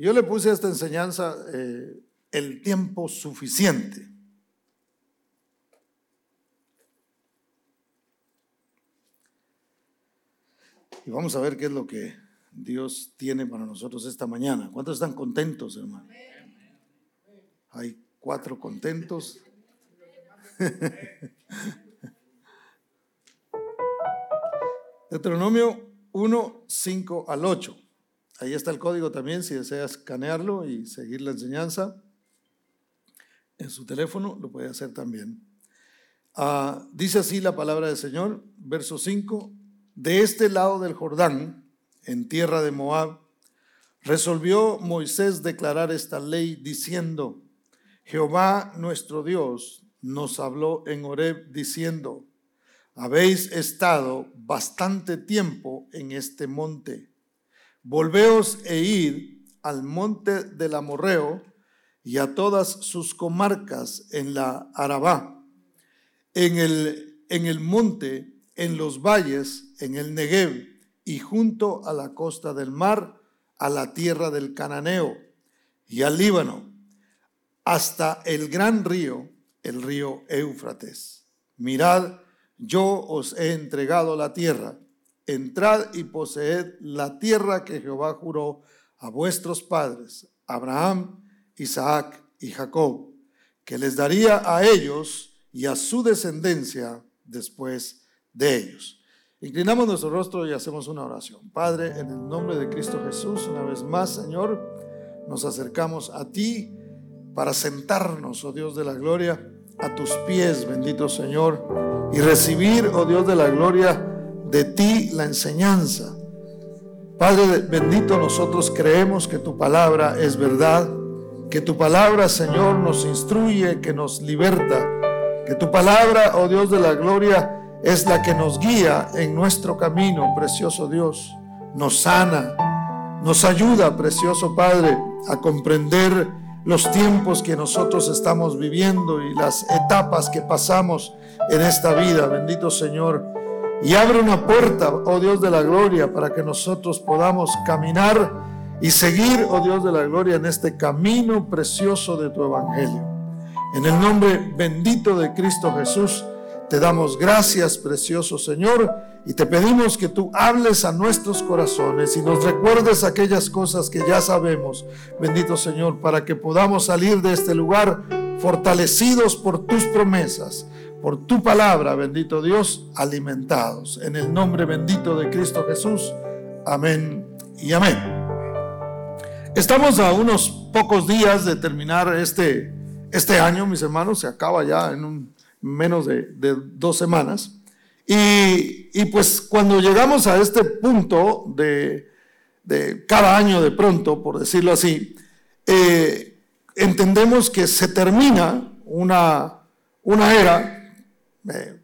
Yo le puse a esta enseñanza eh, el tiempo suficiente. Y vamos a ver qué es lo que Dios tiene para nosotros esta mañana. ¿Cuántos están contentos, hermano? Hay cuatro contentos. Deuteronomio 1, 5 al 8. Ahí está el código también si deseas escanearlo y seguir la enseñanza. En su teléfono lo puede hacer también. Ah, dice así la palabra del Señor, verso 5. De este lado del Jordán, en tierra de Moab, resolvió Moisés declarar esta ley diciendo, Jehová nuestro Dios nos habló en Horeb diciendo, habéis estado bastante tiempo en este monte. Volveos e id al monte del Amorreo y a todas sus comarcas en la Arabá, en el, en el monte, en los valles, en el Negev y junto a la costa del mar, a la tierra del Cananeo y al Líbano, hasta el gran río, el río Éufrates. Mirad, yo os he entregado la tierra. Entrad y poseed la tierra que Jehová juró a vuestros padres, Abraham, Isaac y Jacob, que les daría a ellos y a su descendencia después de ellos. Inclinamos nuestro rostro y hacemos una oración. Padre, en el nombre de Cristo Jesús, una vez más, Señor, nos acercamos a ti para sentarnos, oh Dios de la gloria, a tus pies, bendito Señor y recibir, oh Dios de la gloria, de ti la enseñanza. Padre bendito, nosotros creemos que tu palabra es verdad, que tu palabra, Señor, nos instruye, que nos liberta, que tu palabra, oh Dios de la gloria, es la que nos guía en nuestro camino, precioso Dios, nos sana, nos ayuda, precioso Padre, a comprender los tiempos que nosotros estamos viviendo y las etapas que pasamos en esta vida, bendito Señor. Y abre una puerta, oh Dios de la gloria, para que nosotros podamos caminar y seguir, oh Dios de la gloria, en este camino precioso de tu Evangelio. En el nombre bendito de Cristo Jesús, te damos gracias, precioso Señor, y te pedimos que tú hables a nuestros corazones y nos recuerdes aquellas cosas que ya sabemos, bendito Señor, para que podamos salir de este lugar fortalecidos por tus promesas por tu palabra, bendito Dios, alimentados. En el nombre bendito de Cristo Jesús. Amén y amén. Estamos a unos pocos días de terminar este, este año, mis hermanos, se acaba ya en menos de, dos semanas. Y, pues cuando llegamos a este punto de, cada año de pronto, por decirlo así, eh, entendemos que se termina una, una era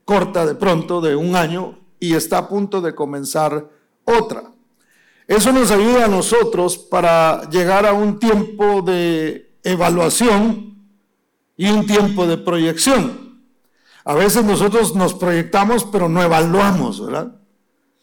corta de pronto, de un año, y está a punto de comenzar otra. Eso nos ayuda a nosotros para llegar a un tiempo de evaluación y un tiempo de proyección. A veces nosotros nos proyectamos, pero no evaluamos, ¿verdad?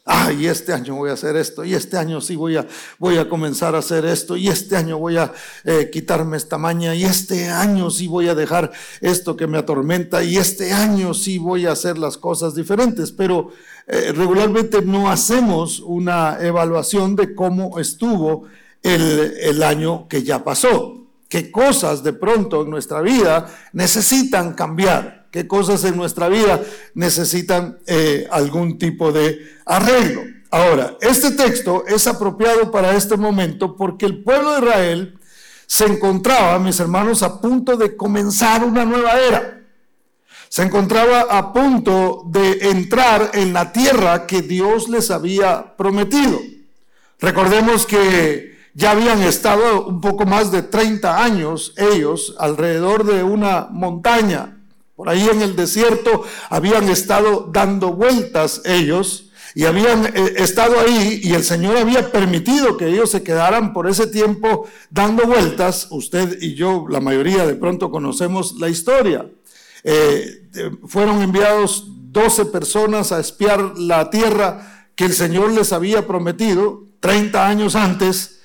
Ah, y este año voy a hacer esto, y este año sí voy a, voy a comenzar a hacer esto, y este año voy a eh, quitarme esta maña, y este año sí voy a dejar esto que me atormenta, y este año sí voy a hacer las cosas diferentes, pero eh, regularmente no hacemos una evaluación de cómo estuvo el, el año que ya pasó, qué cosas de pronto en nuestra vida necesitan cambiar qué cosas en nuestra vida necesitan eh, algún tipo de arreglo. Ahora, este texto es apropiado para este momento porque el pueblo de Israel se encontraba, mis hermanos, a punto de comenzar una nueva era. Se encontraba a punto de entrar en la tierra que Dios les había prometido. Recordemos que ya habían estado un poco más de 30 años ellos alrededor de una montaña por ahí en el desierto habían estado dando vueltas ellos y habían eh, estado ahí y el Señor había permitido que ellos se quedaran por ese tiempo dando vueltas. Usted y yo, la mayoría de pronto conocemos la historia. Eh, fueron enviados 12 personas a espiar la tierra que el Señor les había prometido 30 años antes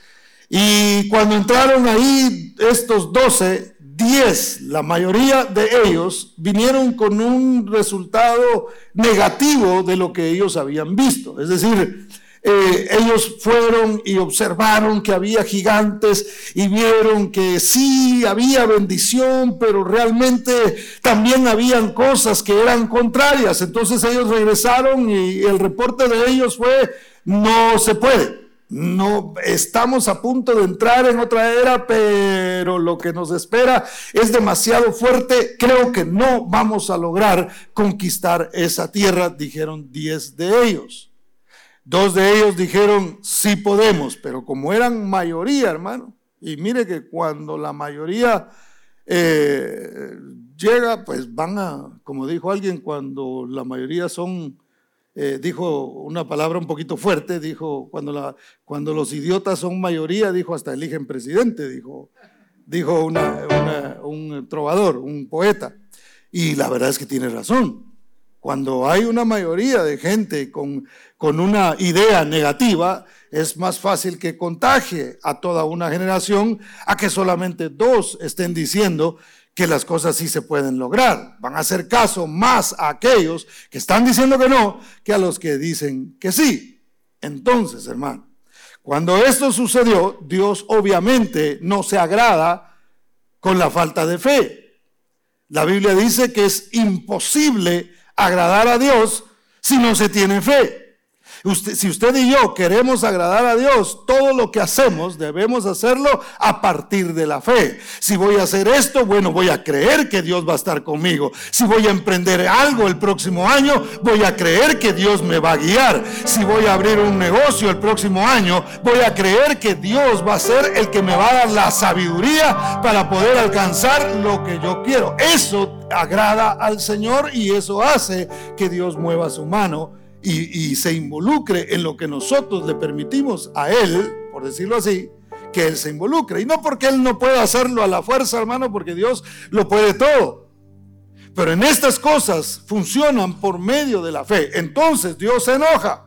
Y cuando entraron ahí estos doce, diez, la mayoría de ellos vinieron con un resultado negativo de lo que ellos habían visto. Es decir, eh, ellos fueron y observaron que había gigantes y vieron que sí había bendición, pero realmente también habían cosas que eran contrarias. Entonces ellos regresaron y el reporte de ellos fue, no se puede. No estamos a punto de entrar en otra era, pero lo que nos espera es demasiado fuerte. Creo que no vamos a lograr conquistar esa tierra, dijeron diez de ellos. Dos de ellos dijeron, sí podemos, pero como eran mayoría, hermano, y mire que cuando la mayoría eh, llega, pues van a, como dijo alguien, cuando la mayoría son, eh, dijo una palabra un poquito fuerte, dijo, cuando, cuando los idiotas son mayoría, dijo, hasta eligen presidente, dijo, dijo un trovador, un poeta. Y la verdad es que tiene razón. Cuando hay una mayoría de gente con, con una idea negativa, es más fácil que contagie a toda una generación a que solamente dos estén diciendo que las cosas sí se pueden lograr. Van a hacer caso más a aquellos que están diciendo que no que a los que dicen que sí. Entonces, hermano, cuando esto sucedió, Dios obviamente no se agrada con la falta de fe. La Biblia dice que es imposible agradar a Dios si no se tiene fe si usted y yo queremos agradar a Dios, todo lo que hacemos debemos hacerlo a partir de la fe. Si voy a hacer esto, bueno, voy a creer que Dios va a estar conmigo. Si voy a emprender algo el próximo año, voy a creer que Dios me va a guiar. Si voy a abrir un negocio el próximo año, voy a creer que Dios va a ser el que me va a dar la sabiduría para poder alcanzar lo que yo quiero. Eso agrada al Señor y eso hace que Dios mueva su mano y, se involucre en lo que nosotros le permitimos a Él, por decirlo así, que Él se involucre. Y no porque Él no pueda hacerlo a la fuerza, hermano, porque Dios lo puede todo. Pero en estas cosas funcionan por medio de la fe. Entonces Dios se enoja.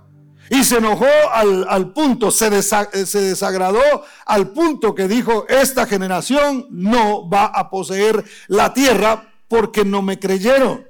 Y se enojó al, punto, se, se desagradó al punto que dijo, esta generación no va a poseer la tierra porque no me creyeron.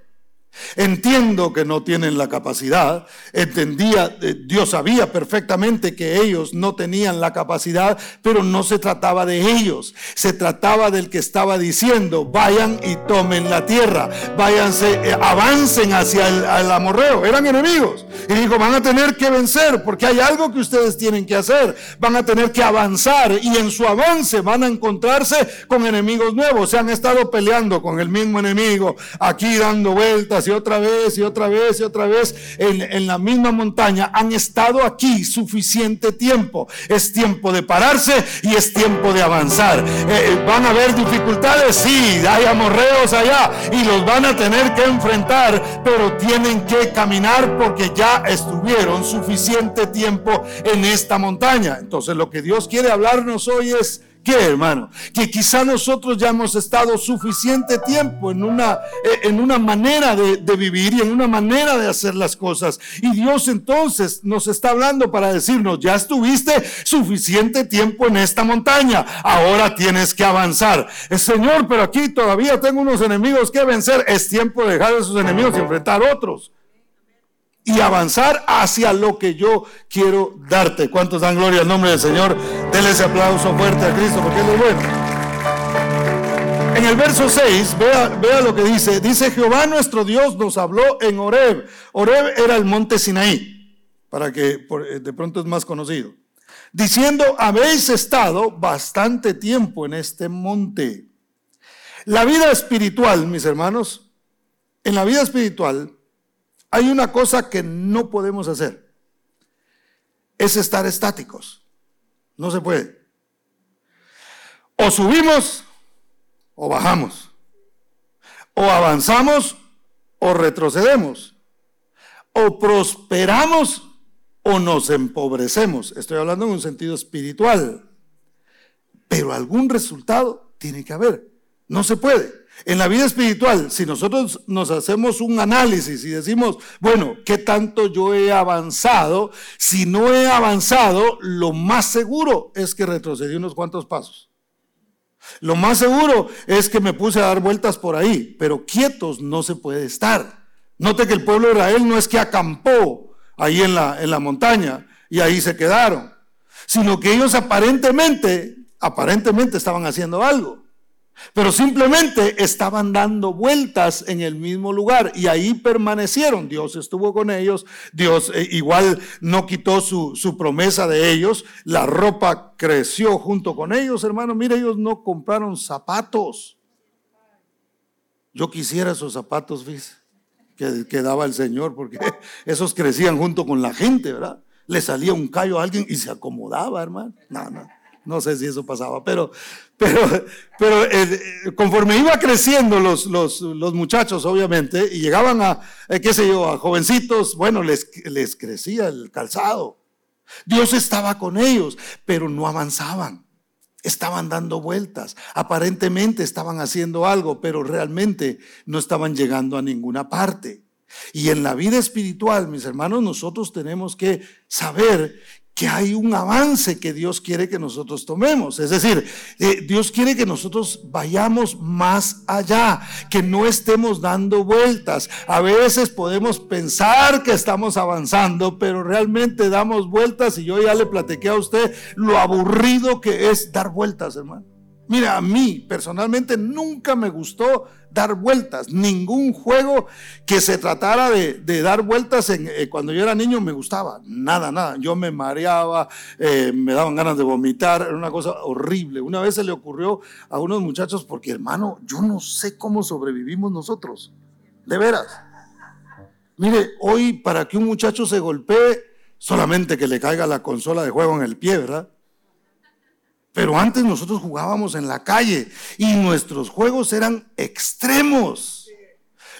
Entiendo que no tienen la capacidad, entendía, eh, Dios sabía perfectamente que ellos no tenían la capacidad, pero no se trataba de ellos, se trataba del que estaba diciendo, vayan y tomen la tierra, váyanse, eh, avancen hacia el, amorreo, eran enemigos. Y dijo, van a tener que vencer porque hay algo que ustedes tienen que hacer, van a tener que avanzar y en su avance van a encontrarse con enemigos nuevos, se han estado peleando con el mismo enemigo, aquí dando vueltas y otra vez y otra vez y otra vez en, la misma montaña, han estado aquí suficiente tiempo. Es tiempo de pararse y es tiempo de avanzar. Eh, eh, van a haber dificultades, sí, hay amorreos allá y los van a tener que enfrentar, pero tienen que caminar porque ya estuvieron suficiente tiempo en esta montaña. Entonces lo que Dios quiere hablarnos hoy es ¿Qué, hermano? Que quizá nosotros ya hemos estado suficiente tiempo en una, eh, en una manera de, vivir y en una manera de hacer las cosas. Y Dios entonces nos está hablando para decirnos, ya estuviste suficiente tiempo en esta montaña, ahora tienes que avanzar. El Señor, pero aquí todavía tengo unos enemigos que vencer. Es tiempo de dejar a esos enemigos y enfrentar otros y avanzar hacia lo que yo quiero darte. ¿Cuántos dan gloria al nombre del Señor? Denle ese aplauso fuerte a Cristo porque Él es bueno. En el verso 6, vea, lo que dice. Dice, Jehová nuestro Dios nos habló en Oreb. Oreb era el monte Sinaí, para que eh, de pronto es más conocido. Diciendo, habéis estado bastante tiempo en este monte. La vida espiritual, mis hermanos, en la vida espiritual, hay una cosa que no podemos hacer. Es estar estáticos. No se puede. O subimos o bajamos. O avanzamos o retrocedemos. O prosperamos o nos empobrecemos. Estoy hablando en un sentido espiritual. Pero algún resultado tiene que haber. No se puede. En la vida espiritual, si nosotros nos hacemos un análisis y decimos, bueno, ¿qué tanto yo he avanzado? Si no he avanzado, lo más seguro es que retrocedí unos cuantos pasos. Lo más seguro es que me puse a dar vueltas por ahí, pero quietos no se puede estar. Note que el pueblo de Israel no es que acampó ahí en la, en la montaña y ahí se quedaron, sino que ellos aparentemente, aparentemente estaban haciendo algo. Pero simplemente estaban dando vueltas en el mismo lugar y ahí permanecieron. Dios estuvo con ellos, Dios eh, igual no quitó su, su, promesa de ellos, la ropa creció junto con ellos, hermano. Mire, ellos no compraron zapatos. Yo quisiera esos zapatos, Que, que daba el Señor, porque esos crecían junto con la gente, ¿verdad? Le salía un callo a alguien y se acomodaba, hermano. No, no. No sé si eso pasaba, pero, pero, pero eh, conforme iba creciendo los, los, los, muchachos, obviamente, y llegaban a, eh, qué sé yo, a jovencitos, bueno, les, les crecía el calzado. Dios estaba con ellos, pero no avanzaban. Estaban dando vueltas. Aparentemente estaban haciendo algo, pero realmente no estaban llegando a ninguna parte. Y en la vida espiritual, mis hermanos, nosotros tenemos que saber que hay un avance que Dios quiere que nosotros tomemos. Es decir, eh, Dios quiere que nosotros vayamos más allá, que no estemos dando vueltas. A veces podemos pensar que estamos avanzando, pero realmente damos vueltas y yo ya le platiqué a usted lo aburrido que es dar vueltas, hermano. Mira, a mí personalmente nunca me gustó dar vueltas. Ningún juego que se tratara de, dar vueltas eh, cuando yo era niño me gustaba. Nada, nada. Yo me mareaba, eh, me daban ganas de vomitar. Era una cosa horrible. Una vez se le ocurrió a unos muchachos, porque hermano, yo no sé cómo sobrevivimos nosotros. De veras. Mire, hoy para que un muchacho se golpee, solamente que le caiga la consola de juego en el pie, ¿verdad? Pero antes nosotros jugábamos en la calle y nuestros juegos eran extremos.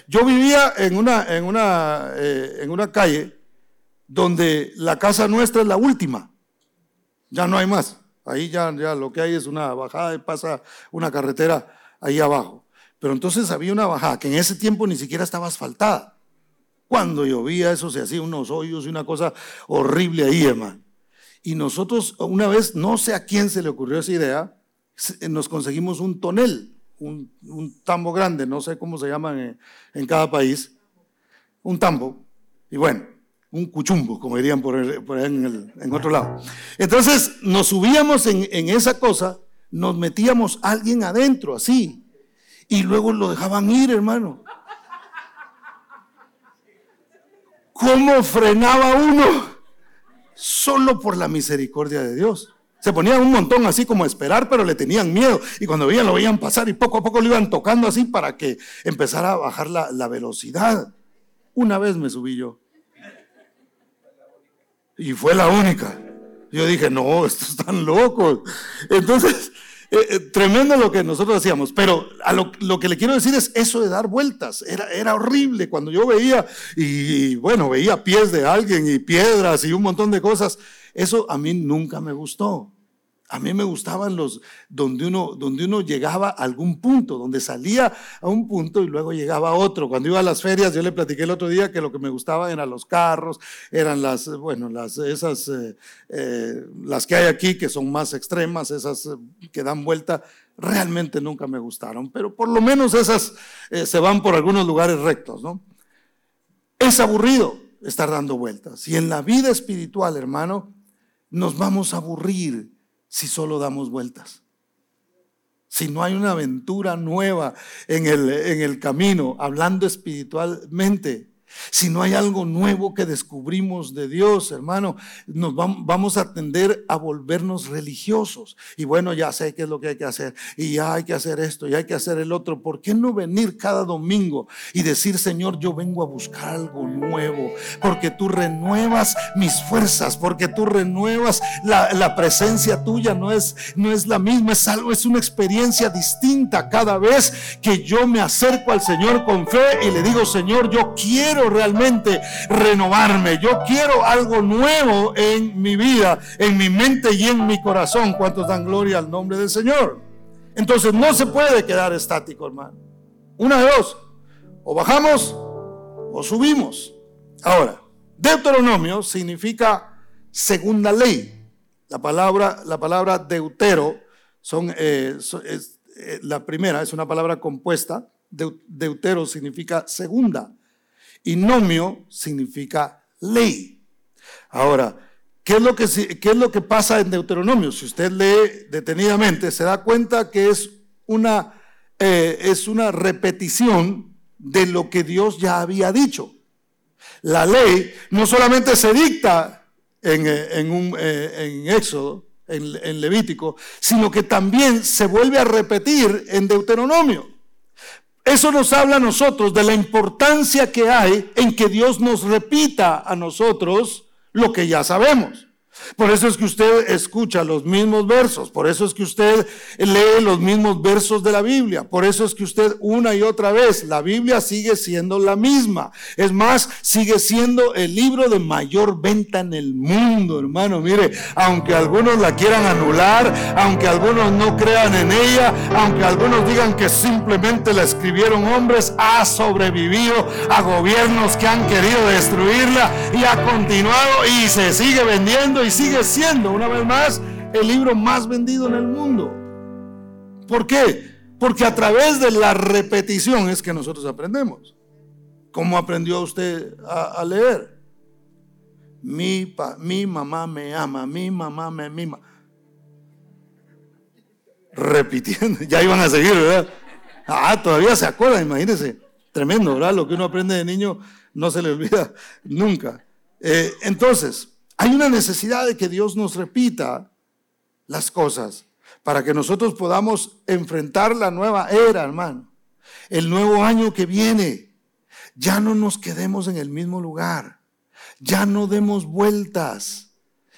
Yo vivía en una, en una, eh, en una calle donde la casa nuestra es la última. Ya no hay más. Ahí ya, ya lo que hay es una bajada y pasa una carretera ahí abajo. Pero entonces había una bajada que en ese tiempo ni siquiera estaba asfaltada. Cuando llovía eso se hacía unos hoyos y una cosa horrible ahí, hermano. Y nosotros una vez, no sé a quién se le ocurrió esa idea, nos conseguimos un tonel, un, tambo grande, no sé cómo se llaman en, cada país, un tambo, y bueno, un cuchumbo, como dirían por, ahí en, otro lado. Entonces nos subíamos en, esa cosa, nos metíamos alguien adentro, así, y luego lo dejaban ir, hermano. ¿Cómo frenaba uno? Solo por la misericordia de Dios. Se ponían un montón así como a esperar, pero le tenían miedo. Y cuando veían, lo veían pasar y poco a poco lo iban tocando así para que empezara a bajar la, la velocidad. Una vez me subí yo. Y fue la única. Yo dije, no, estos están locos. Entonces, eh, eh, tremendo lo que nosotros hacíamos, pero a lo, que le quiero decir es eso de dar vueltas. Era, era horrible cuando yo veía, y, bueno, veía pies de alguien y piedras y un montón de cosas. Eso a mí nunca me gustó. A mí me gustaban los donde uno, donde uno llegaba a algún punto, donde salía a un punto y luego llegaba a otro. Cuando iba a las ferias, yo le platiqué el otro día que lo que me gustaba eran los carros, eran las, bueno, las, esas, eh, eh, las que hay aquí que son más extremas, esas eh, que dan vuelta, realmente nunca me gustaron, pero por lo menos esas se van por algunos lugares rectos, ¿no? Es aburrido estar dando vueltas. Y en la vida espiritual, hermano, nos vamos a aburrir si solo damos vueltas. Si no hay una aventura nueva en el, en el camino, hablando espiritualmente, si no hay algo nuevo que descubrimos de Dios, hermano, nos vamos a tender a volvernos religiosos. Y bueno, ya sé qué es lo que hay que hacer. Y ya hay que hacer esto, y hay que hacer el otro. ¿Por qué no venir cada domingo y decir, Señor, yo vengo a buscar algo nuevo? Porque tú renuevas mis fuerzas, porque tú renuevas la, la presencia tuya. No es, no es la misma, es algo, es una experiencia distinta cada vez que yo me acerco al Señor con fe y le digo, Señor, yo quiero realmente renovarme. Yo quiero algo nuevo en mi vida, en mi mente y en mi corazón. ¿Cuántos dan gloria al nombre del Señor? Entonces no se puede quedar estático, hermano. Una de dos, o bajamos o subimos. Ahora, Deuteronomio significa segunda ley. La palabra, la palabra deutero son, eh, es, eh, la primera es una palabra compuesta. deutero significa segunda. Y nomio significa ley. Ahora, ¿qué es, lo que, ¿qué es lo que pasa en Deuteronomio? Si usted lee detenidamente, se da cuenta que es una, eh, es una repetición de lo que Dios ya había dicho. La ley no solamente se dicta en, eh, un, eh, en Éxodo, en, en Levítico, sino que también se vuelve a repetir en Deuteronomio. Eso nos habla a nosotros de la importancia que hay en que Dios nos repita a nosotros lo que ya sabemos. Por eso es que usted escucha los mismos versos, por eso es que usted lee los mismos versos de la Biblia, por eso es que usted una y otra vez, la Biblia sigue siendo la misma. Es más, sigue siendo el libro de mayor venta en el mundo, hermano. Mire, aunque algunos la quieran anular, aunque algunos no crean en ella, aunque algunos digan que simplemente la escribieron hombres, ha sobrevivido a gobiernos que han querido destruirla y ha continuado y se sigue vendiendo y sigue siendo, una vez más, el libro más vendido en el mundo. ¿Por qué? Porque a través de la repetición es que nosotros aprendemos. ¿Cómo aprendió usted a, leer? Mi, mi mamá me ama, mi mamá me mima. Repitiendo, ya iban a seguir, ¿verdad? Ah, todavía se acuerda, imagínense. Tremendo, ¿verdad? Lo que uno aprende de niño no se le olvida nunca. Eh, entonces, hay una necesidad de que Dios nos repita las cosas para que nosotros podamos enfrentar la nueva era, hermano. El nuevo año que viene. Ya no nos quedemos en el mismo lugar. Ya no demos vueltas.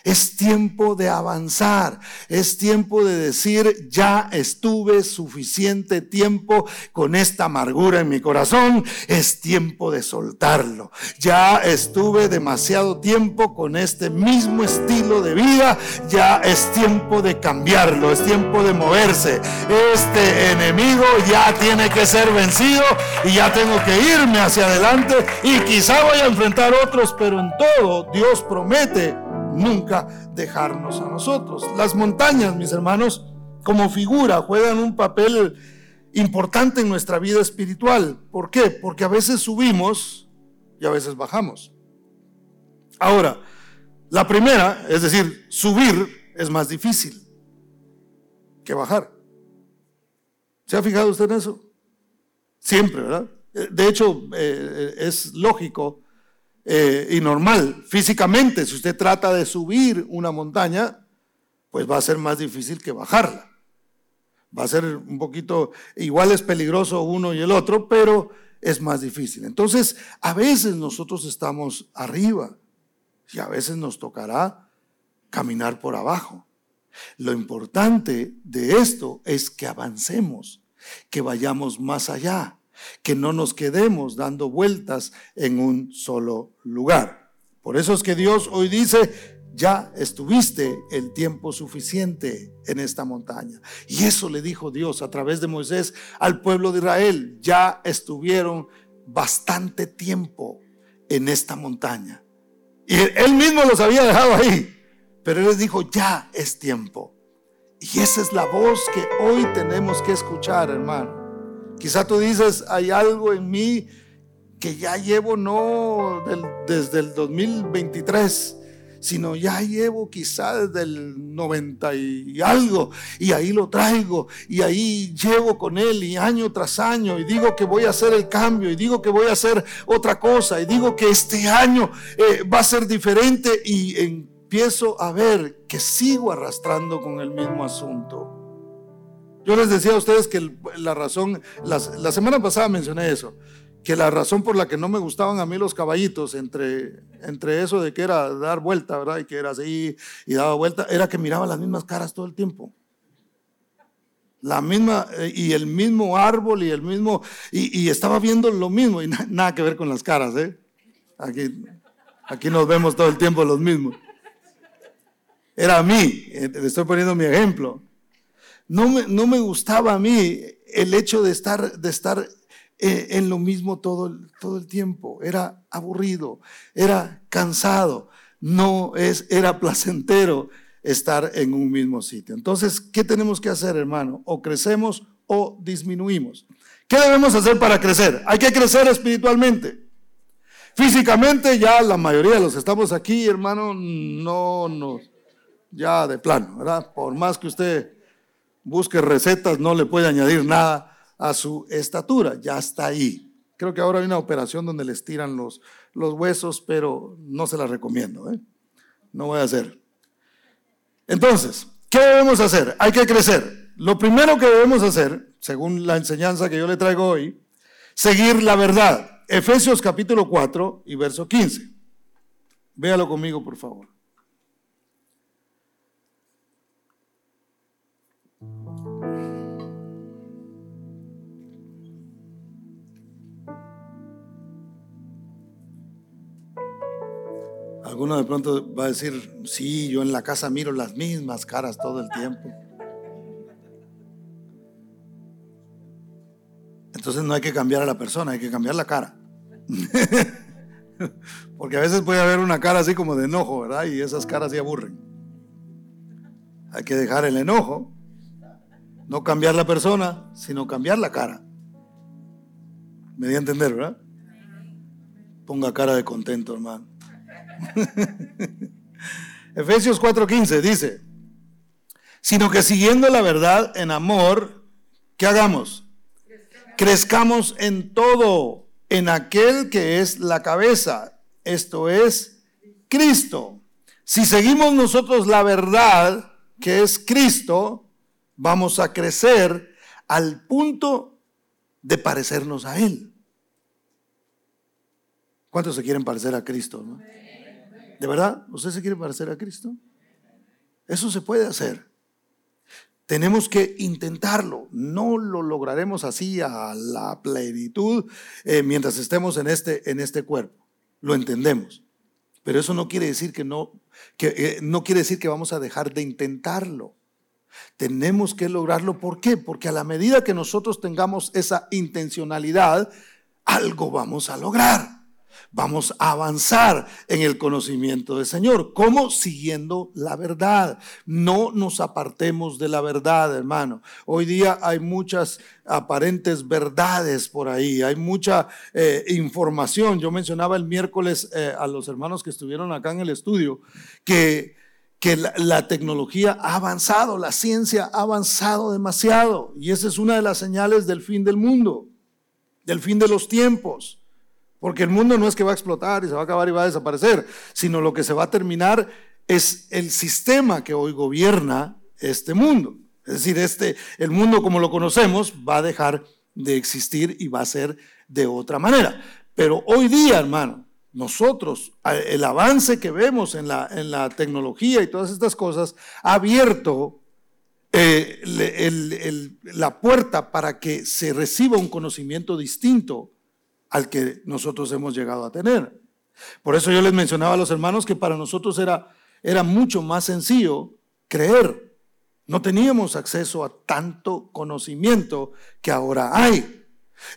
Es tiempo de avanzar, es tiempo de decir, ya estuve suficiente tiempo con esta amargura en mi corazón, es tiempo de soltarlo. Ya estuve demasiado tiempo con este mismo estilo de vida, ya es tiempo de cambiarlo, es tiempo de moverse. Este enemigo ya tiene que ser vencido y ya tengo que irme hacia adelante y quizá voy a enfrentar otros, pero en todo Dios promete nunca dejarnos a nosotros. Las montañas, mis hermanos, como figura, juegan un papel importante en nuestra vida espiritual. ¿Por qué? Porque a veces subimos y a veces bajamos. Ahora, la primera, es decir, subir es más difícil que bajar. ¿Se ha fijado usted en eso? Siempre, ¿verdad? De hecho, eh, es lógico eh, y normal. Físicamente, si usted trata de subir una montaña, pues va a ser más difícil que bajarla. Va a ser un poquito, igual es peligroso uno y el otro, pero es más difícil. Entonces, a veces nosotros estamos arriba y a veces nos tocará caminar por abajo. Lo importante de esto es que avancemos, que vayamos más allá que no nos quedemos dando vueltas en un solo lugar. Por eso es que Dios hoy dice, ya estuviste el tiempo suficiente en esta montaña. Y eso le dijo Dios a través de Moisés al pueblo de Israel, ya estuvieron bastante tiempo en esta montaña. Y él mismo los había dejado ahí, pero él les dijo, ya es tiempo. Y esa es la voz que hoy tenemos que escuchar, hermano. Quizá tú dices, hay algo en mí que ya llevo no desde el 2023, sino ya llevo quizá desde el 90 y algo, y ahí lo traigo, y ahí llevo con él, y año tras año, y digo que voy a hacer el cambio, y digo que voy a hacer otra cosa, y digo que este año eh, va a ser diferente, y empiezo a ver que sigo arrastrando con el mismo asunto. Yo les decía a ustedes que la razón, la semana pasada mencioné eso, que la razón por la que no me gustaban a mí los caballitos, entre, entre eso de que era dar vuelta, ¿verdad? Y que era así y daba vuelta, era que miraba las mismas caras todo el tiempo. La misma, eh, y el mismo árbol y el mismo, y, estaba viendo lo mismo, y nada que ver con las caras, ¿eh? Aquí, aquí nos vemos todo el tiempo los mismos. Era a mí, eh, le estoy poniendo mi ejemplo. No me, no me gustaba a mí el hecho de estar, de estar eh, en lo mismo todo, todo el tiempo. Era aburrido, era cansado, no es, era placentero estar en un mismo sitio. Entonces, ¿qué tenemos que hacer, hermano? O crecemos o disminuimos. ¿Qué debemos hacer para crecer? Hay que crecer espiritualmente. Físicamente ya la mayoría de los que estamos aquí, hermano, no nos, ya de plano, ¿verdad? Por más que usted busque recetas, no le puede añadir nada a su estatura, ya está ahí. Creo que ahora hay una operación donde les tiran los, los huesos, pero no se la recomiendo, ¿eh? No voy a hacer. Entonces, ¿qué debemos hacer? Hay que crecer. Lo primero que debemos hacer, según la enseñanza que yo le traigo hoy, seguir la verdad. Efesios capítulo 4 y verso 15. Véalo conmigo, por favor. Alguno de pronto va a decir, sí, yo en la casa miro las mismas caras todo el tiempo. Entonces no hay que cambiar a la persona, hay que cambiar la cara. Porque a veces puede haber una cara así como de enojo, ¿verdad? Y esas caras se aburren. Hay que dejar el enojo, no cambiar la persona, sino cambiar la cara. Me di a entender, ¿verdad? Ponga cara de contento, hermano. Efesios 4:15 dice, sino que siguiendo la verdad en amor, ¿qué hagamos? crezcamos en todo, en aquel que es la cabeza, esto es Cristo. Si seguimos nosotros la verdad, que es Cristo, vamos a crecer al punto de parecernos a Él. ¿Cuántos se quieren parecer a Cristo? ¿De verdad? ¿Usted se quiere parecer a Cristo? Eso se puede hacer. Tenemos que intentarlo. No lo lograremos así a la plenitud eh, mientras estemos en este, en este cuerpo. Lo entendemos. Pero eso no quiere decir que no, que, eh, no quiere decir que vamos a dejar de intentarlo. Tenemos que lograrlo. ¿Por qué? Porque a la medida que nosotros tengamos esa intencionalidad, algo vamos a lograr vamos a avanzar en el conocimiento del Señor. ¿Cómo? Siguiendo la verdad. No nos apartemos de la verdad, hermano. Hoy día hay muchas aparentes verdades por ahí, hay mucha eh, información. Yo mencionaba el miércoles eh, a los hermanos que estuvieron acá en el estudio que que la, tecnología ha avanzado, la ciencia ha avanzado demasiado y esa es una de las señales del fin del mundo, del fin de los tiempos. Porque el mundo no es que va a explotar y se va a acabar y va a desaparecer, sino lo que se va a terminar es el sistema que hoy gobierna este mundo. Es decir, este, el mundo como lo conocemos va a dejar de existir y va a ser de otra manera. Pero hoy día, hermano, nosotros, el avance que vemos en la, en la tecnología y todas estas cosas, ha abierto eh, la puerta para que se reciba un conocimiento distinto al que nosotros hemos llegado a tener. Por eso yo les mencionaba a los hermanos que para nosotros era, era mucho más sencillo creer. No teníamos acceso a tanto conocimiento que ahora hay.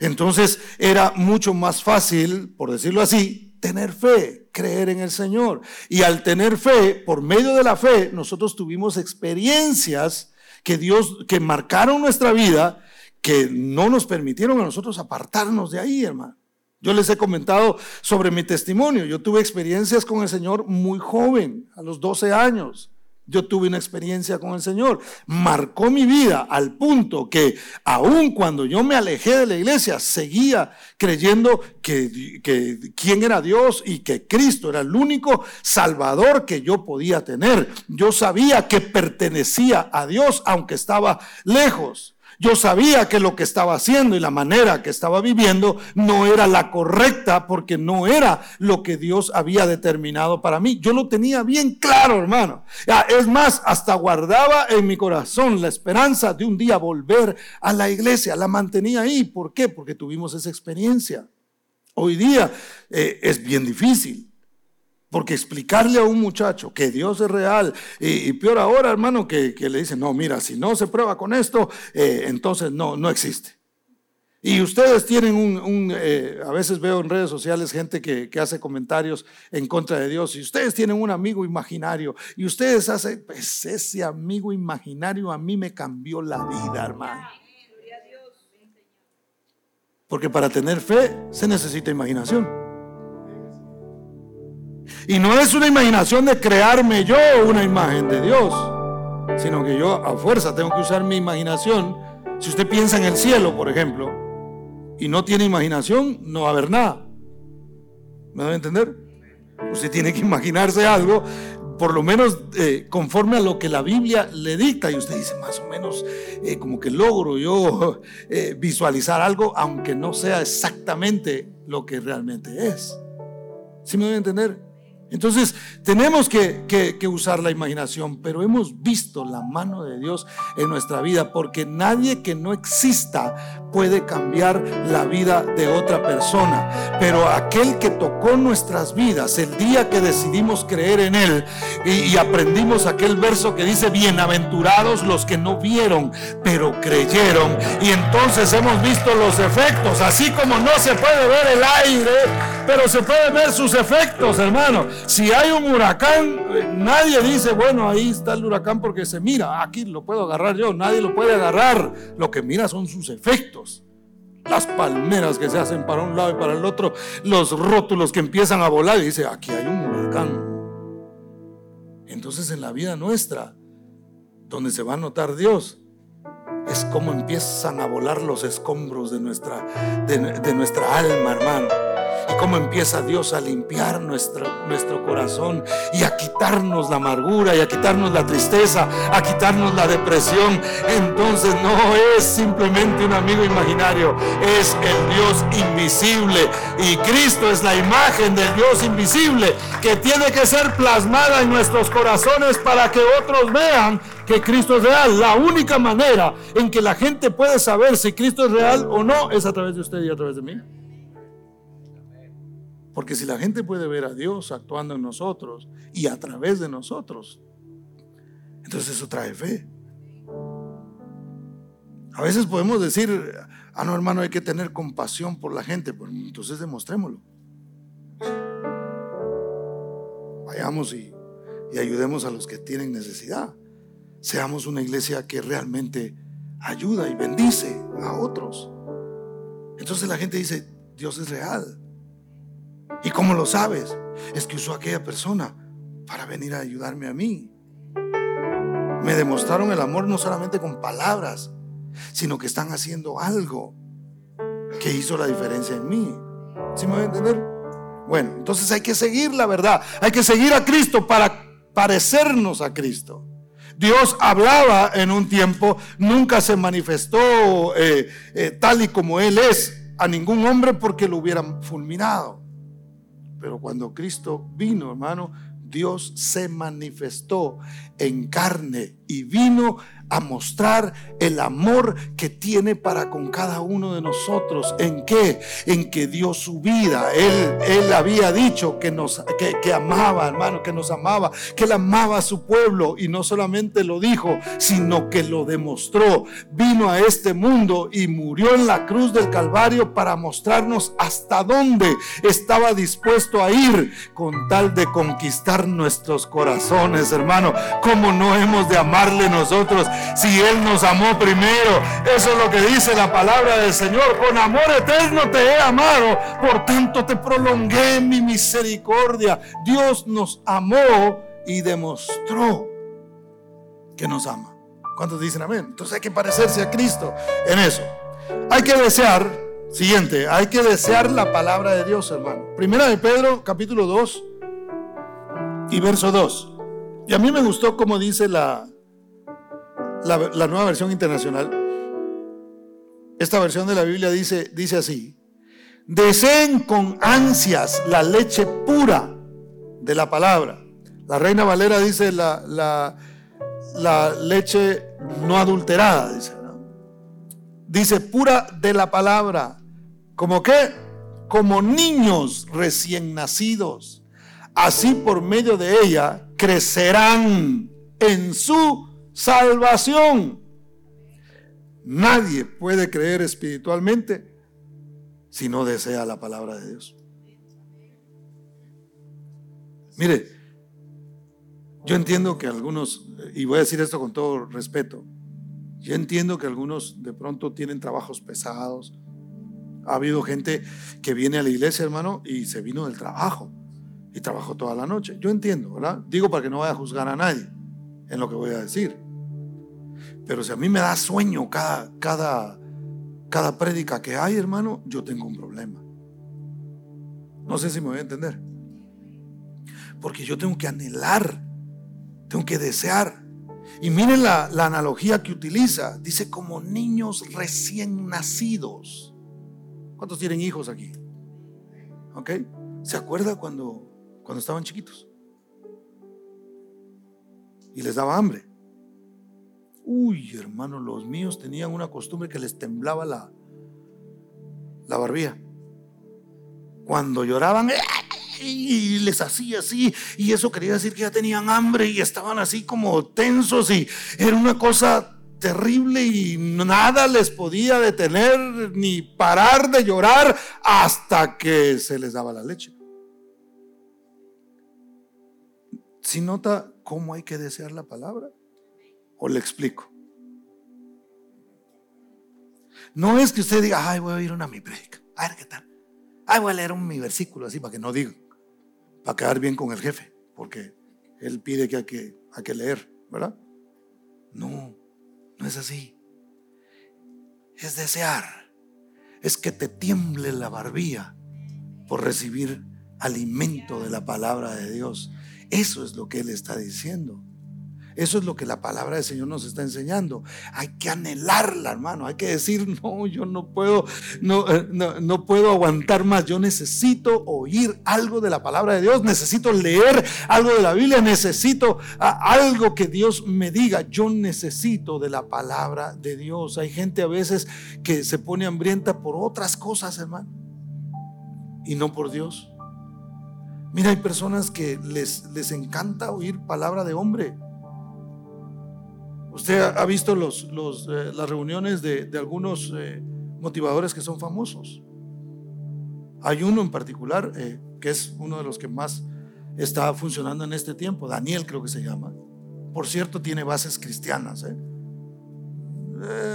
Entonces era mucho más fácil, por decirlo así, tener fe, creer en el Señor. Y al tener fe, por medio de la fe, nosotros tuvimos experiencias que Dios, que marcaron nuestra vida, que no nos permitieron a nosotros apartarnos de ahí, hermano. Yo les he comentado sobre mi testimonio. Yo tuve experiencias con el Señor muy joven, a los 12 años. Yo tuve una experiencia con el Señor. Marcó mi vida al punto que aun cuando yo me alejé de la iglesia, seguía creyendo que, que quién era Dios y que Cristo era el único salvador que yo podía tener. Yo sabía que pertenecía a Dios aunque estaba lejos. Yo sabía que lo que estaba haciendo y la manera que estaba viviendo no era la correcta porque no era lo que Dios había determinado para mí. Yo lo tenía bien claro, hermano. Es más, hasta guardaba en mi corazón la esperanza de un día volver a la iglesia. La mantenía ahí. ¿Por qué? Porque tuvimos esa experiencia. Hoy día eh, es bien difícil. Porque explicarle a un muchacho que Dios es real, y, peor ahora, hermano, que, le dicen, no, mira, si no se prueba con esto, eh, entonces no, no existe. Y ustedes tienen un, eh, a veces veo en redes sociales gente que, hace comentarios en contra de Dios, y ustedes tienen un amigo imaginario, y ustedes hacen, pues ese amigo imaginario a mí me cambió la vida, hermano. Porque para tener fe se necesita imaginación. Y no es una imaginación de crearme yo una imagen de Dios, sino que yo a fuerza tengo que usar mi imaginación. Si usted piensa en el cielo, por ejemplo, y no tiene imaginación, no va a haber nada. ¿Me a entender? Usted tiene que imaginarse algo, por lo menos eh, conforme a lo que la Biblia le dicta. Y usted dice, más o menos, eh, como que logro yo eh, visualizar algo, aunque no sea exactamente lo que realmente es. ¿Sí me a entender? Entonces tenemos que, usar la imaginación, pero hemos visto la mano de Dios en nuestra vida, porque nadie que no exista puede cambiar la vida de otra persona. Pero aquel que tocó nuestras vidas el día que decidimos creer en Él y, y aprendimos aquel verso que dice, bienaventurados los que no vieron, pero creyeron. Y entonces hemos visto los efectos, así como no se puede ver el aire, pero se puede ver sus efectos, hermano. Si hay un huracán, nadie dice, bueno, ahí está el huracán porque se mira, aquí lo puedo agarrar yo, nadie lo puede agarrar. Lo que mira son sus efectos. Las palmeras que se hacen para un lado y para el otro, los rótulos que empiezan a volar y dice, aquí hay un huracán. Entonces en la vida nuestra, donde se va a notar Dios, es como empiezan a volar los escombros de nuestra, de nuestra alma, hermano y cómo empieza Dios a limpiar nuestro, nuestro corazón y a quitarnos la amargura y a quitarnos la tristeza, a quitarnos la depresión. Entonces no es simplemente un amigo imaginario, es el Dios invisible. Y Cristo es la imagen del Dios invisible que tiene que ser plasmada en nuestros corazones para que otros vean que Cristo es real. La única manera en que la gente puede saber si Cristo es real o no es a través de usted y a través de mí. Porque si la gente puede ver a Dios actuando en nosotros y a través de nosotros, entonces eso trae fe. A veces podemos decir, ah, no, hermano, hay que tener compasión por la gente. Pues entonces demostrémoslo. Vayamos y, y ayudemos a los que tienen necesidad. Seamos una iglesia que realmente ayuda y bendice a otros. Entonces la gente dice, Dios es real. ¿Y cómo lo sabes? Es que usó a aquella persona para venir a ayudarme a mí. Me demostraron el amor no solamente con palabras, sino que están haciendo algo que hizo la diferencia en mí. ¿Sí me voy a entender? Bueno, entonces hay que seguir la verdad. Hay que seguir a Cristo para parecernos a Cristo. Dios hablaba en un tiempo, nunca se manifestó eh, eh, tal y como Él es a ningún hombre porque lo hubieran fulminado. Pero cuando Cristo vino, hermano, Dios se manifestó en carne y vino a mostrar el amor que tiene para con cada uno de nosotros. ¿En qué? En que dio su vida. Él, él había dicho que nos que, amaba, hermano, que nos amaba, que él amaba a su pueblo y no solamente lo dijo, sino que lo demostró. Vino a este mundo y murió en la cruz del Calvario para mostrarnos hasta dónde estaba dispuesto a ir con tal de conquistar nuestros corazones, hermano. ¿Cómo no hemos de amarle nosotros? si Él nos amó primero. Eso es lo que dice la palabra del Señor. Con amor eterno te he amado, por tanto te prolongué mi misericordia. Dios nos amó y demostró que nos ama. ¿Cuántos dicen amén? Entonces hay que parecerse a Cristo en eso. Hay que desear, siguiente, hay que desear la palabra de Dios, hermano. Primera de Pedro, capítulo 2 y verso 2. Y a mí me gustó como dice la, la, nueva versión internacional, esta versión de la Biblia dice, dice así, deseen con ansias la leche pura de la palabra. La Reina Valera dice la, la, leche no adulterada, dice. Dice pura de la palabra. ¿Como qué? Como niños recién nacidos Así por medio de ella crecerán en su salvación. Nadie puede creer espiritualmente si no desea la palabra de Dios. Mire, yo entiendo que algunos, y voy a decir esto con todo respeto, yo entiendo que algunos de pronto tienen trabajos pesados. Ha habido gente que viene a la iglesia, hermano, y se vino del trabajo y trabajó toda la noche. Yo entiendo. Digo para que no vaya a juzgar a nadie en lo que voy a decir. Pero si a mí me da sueño cada, cada, cada prédica que hay, hermano, yo tengo un problema. No sé si me voy a entender. Porque yo tengo que anhelar, tengo que desear. Y miren la, la analogía que utiliza. Dice como niños recién nacidos. ¿Cuántos tienen hijos aquí? ¿Ok? ¿Se acuerda cuando, cuando estaban chiquitos? Y les daba hambre. Uy, hermano, los míos tenían una costumbre que les temblaba la, la barbilla. Cuando lloraban, y les hacía así, y eso quería decir que ya tenían hambre y estaban así como tensos, y era una cosa terrible y nada les podía detener ni parar de llorar hasta que se les daba la leche. Si nota cómo hay que desear la palabra, ¿O le explico? No es que usted diga, ay, voy a ir una mi predica. A ver qué tal. Ay, voy a leer un mi versículo así para que no diga. Para quedar bien con el jefe. Porque él pide que hay que, hay que leer, ¿verdad? No, no es así. Es desear. Es que te tiemble la barbilla por recibir alimento de la palabra de Dios. Eso es lo que Él está diciendo. Eso es lo que la palabra del Señor nos está enseñando. Hay que anhelarla, hermano. Hay que decir, no, yo no puedo, no, eh, no, puedo aguantar más. Yo necesito oír algo de la palabra de Dios. Necesito leer algo de la Biblia. Necesito ah, algo que Dios me diga. Yo necesito de la palabra de Dios. Hay gente a veces que se pone hambrienta por otras cosas, hermano. Y no por Dios. Mira, hay personas que les, les encanta oír palabra de hombre. Usted ha visto los, eh, las reuniones de, algunos eh, motivadores que son famosos. Hay uno en particular eh, que es uno de los que más está funcionando en este tiempo. Daniel creo que se llama. Por cierto, tiene bases cristianas.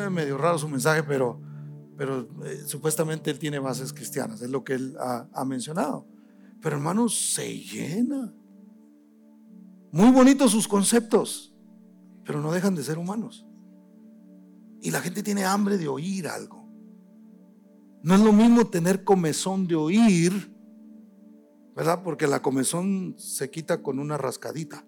medio raro su mensaje, pero, pero supuestamente él tiene bases cristianas. Es lo que él ha, ha mencionado. Pero hermanos, se llena. Muy bonitos sus conceptos pero no dejan de ser humanos. Y la gente tiene hambre de oír algo. No es lo mismo tener comezón de oír, ¿verdad? Porque la comezón se quita con una rascadita.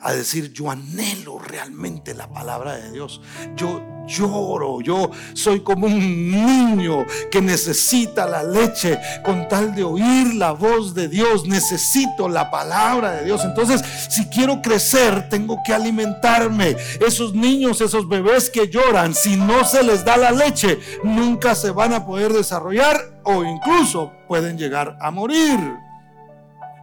A decir, yo anhelo realmente la palabra de Dios. Yo, lloro, yo soy como un niño que necesita la leche con tal de oír la voz de Dios, necesito la palabra de Dios. Entonces, si quiero crecer, tengo que alimentarme. Esos niños, esos bebés que lloran, si no se les da la leche, nunca se van a poder desarrollar o incluso pueden llegar a morir.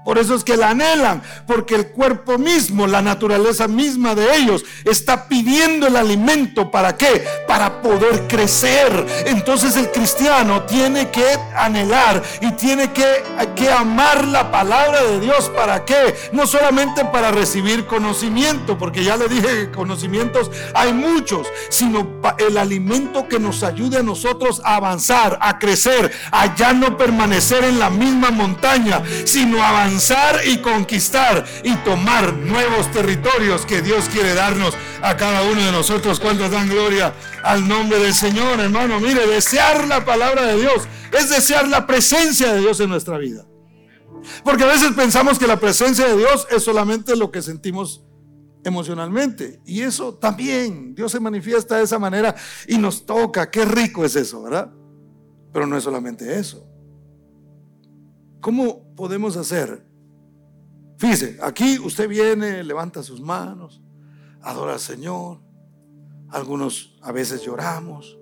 Por eso es que la anhelan, porque el cuerpo mismo, la naturaleza misma de ellos, está pidiendo el alimento. ¿Para qué? Para poder crecer. Entonces el cristiano tiene que anhelar y tiene que, que amar la palabra de Dios. ¿Para qué? No solamente para recibir conocimiento, porque ya le dije que conocimientos hay muchos, sino el alimento que nos ayude a nosotros a avanzar, a crecer, a ya no permanecer en la misma montaña, sino avanzar y conquistar y tomar nuevos territorios que Dios quiere darnos a cada uno de nosotros. Cuando dan gloria al nombre del Señor, hermano? Mire, desear la palabra de Dios es desear la presencia de Dios en nuestra vida. Porque a veces pensamos que la presencia de Dios es solamente lo que sentimos emocionalmente. Y eso también, Dios se manifiesta de esa manera y nos toca. Qué rico es eso, ¿verdad? Pero no es solamente eso. ¿Cómo podemos hacer Fíjese, aquí usted viene, levanta sus manos, adora al Señor. Algunos a veces lloramos.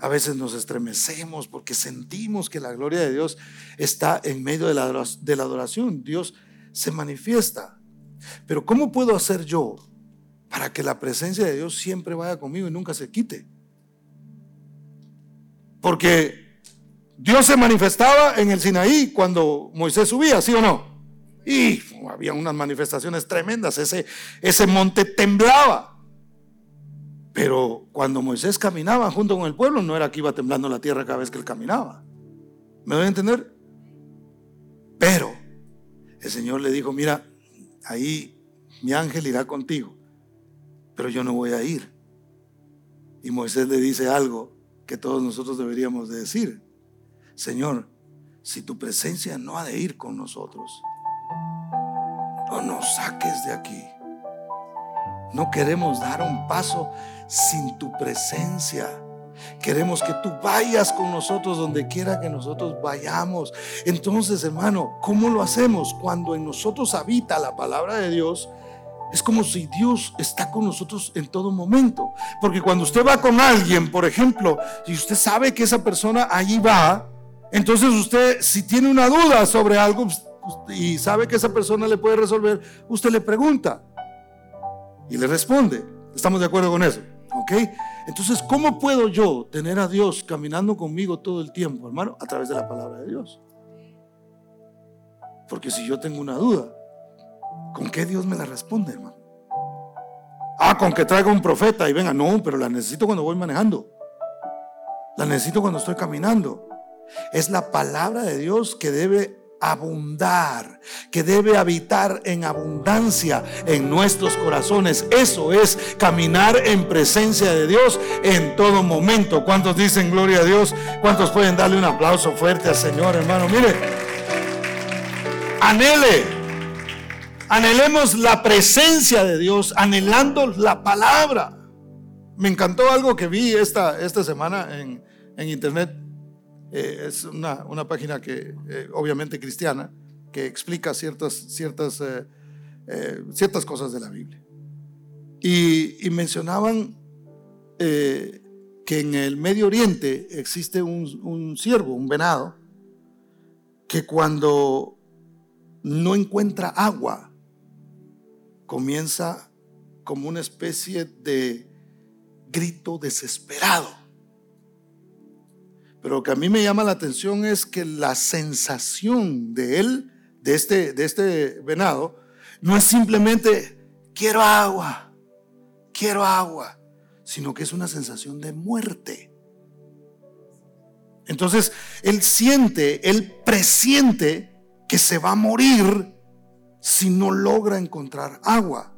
A veces nos estremecemos porque sentimos que la gloria de Dios está en medio de la, adoración. Dios se manifiesta. Pero ¿cómo puedo hacer yo para que la presencia de Dios siempre vaya conmigo y nunca se quite? Porque Dios se manifestaba en el Sinaí cuando Moisés subía, ¿sí o no? Y había unas manifestaciones tremendas, ese, ese monte temblaba. Pero cuando Moisés caminaba junto con el pueblo, no era que iba temblando la tierra cada vez que él caminaba. ¿Me voy a entender? Pero el Señor le dijo, mira, ahí mi ángel irá contigo, pero yo no voy a ir. Y Moisés le dice algo que todos nosotros deberíamos de decir. Señor, si tu presencia no ha de ir con nosotros, no nos saques de aquí. No queremos dar un paso sin tu presencia. Queremos que tú vayas con nosotros donde quiera que nosotros vayamos. Entonces, hermano, ¿cómo lo hacemos? Cuando en nosotros habita la palabra de Dios, es como si Dios está con nosotros en todo momento. Porque cuando usted va con alguien, por ejemplo, y usted sabe que esa persona allí va, entonces usted, si tiene una duda sobre algo y sabe que esa persona le puede resolver, usted le pregunta y le responde. ¿Estamos de acuerdo con eso? ¿Ok? Entonces, ¿cómo puedo yo tener a Dios caminando conmigo todo el tiempo, hermano? A través de la palabra de Dios. Porque si yo tengo una duda, ¿con qué Dios me la responde, hermano? Ah, con que traiga un profeta y venga, no, pero la necesito cuando voy manejando. La necesito cuando estoy caminando. Es la palabra de Dios que debe abundar, que debe habitar en abundancia en nuestros corazones. Eso es caminar en presencia de Dios en todo momento. ¿Cuántos dicen gloria a Dios? ¿Cuántos pueden darle un aplauso fuerte al Señor, hermano? Mire, anhele, anhelemos la presencia de Dios, anhelando la palabra. Me encantó algo que vi esta, esta semana en, en internet eh, es una, una, página que eh, obviamente cristiana, que explica ciertas, ciertas, eh, ciertas cosas de la Biblia. Y, mencionaban que en el Medio Oriente existe un, un ciervo, un venado, que cuando no encuentra agua, comienza como una especie de grito desesperado pero lo que a mí me llama la atención es que la sensación de él, de este, de este venado, no es simplemente quiero agua, quiero agua, sino que es una sensación de muerte. Entonces, él siente, él presiente que se va a morir si no logra encontrar agua.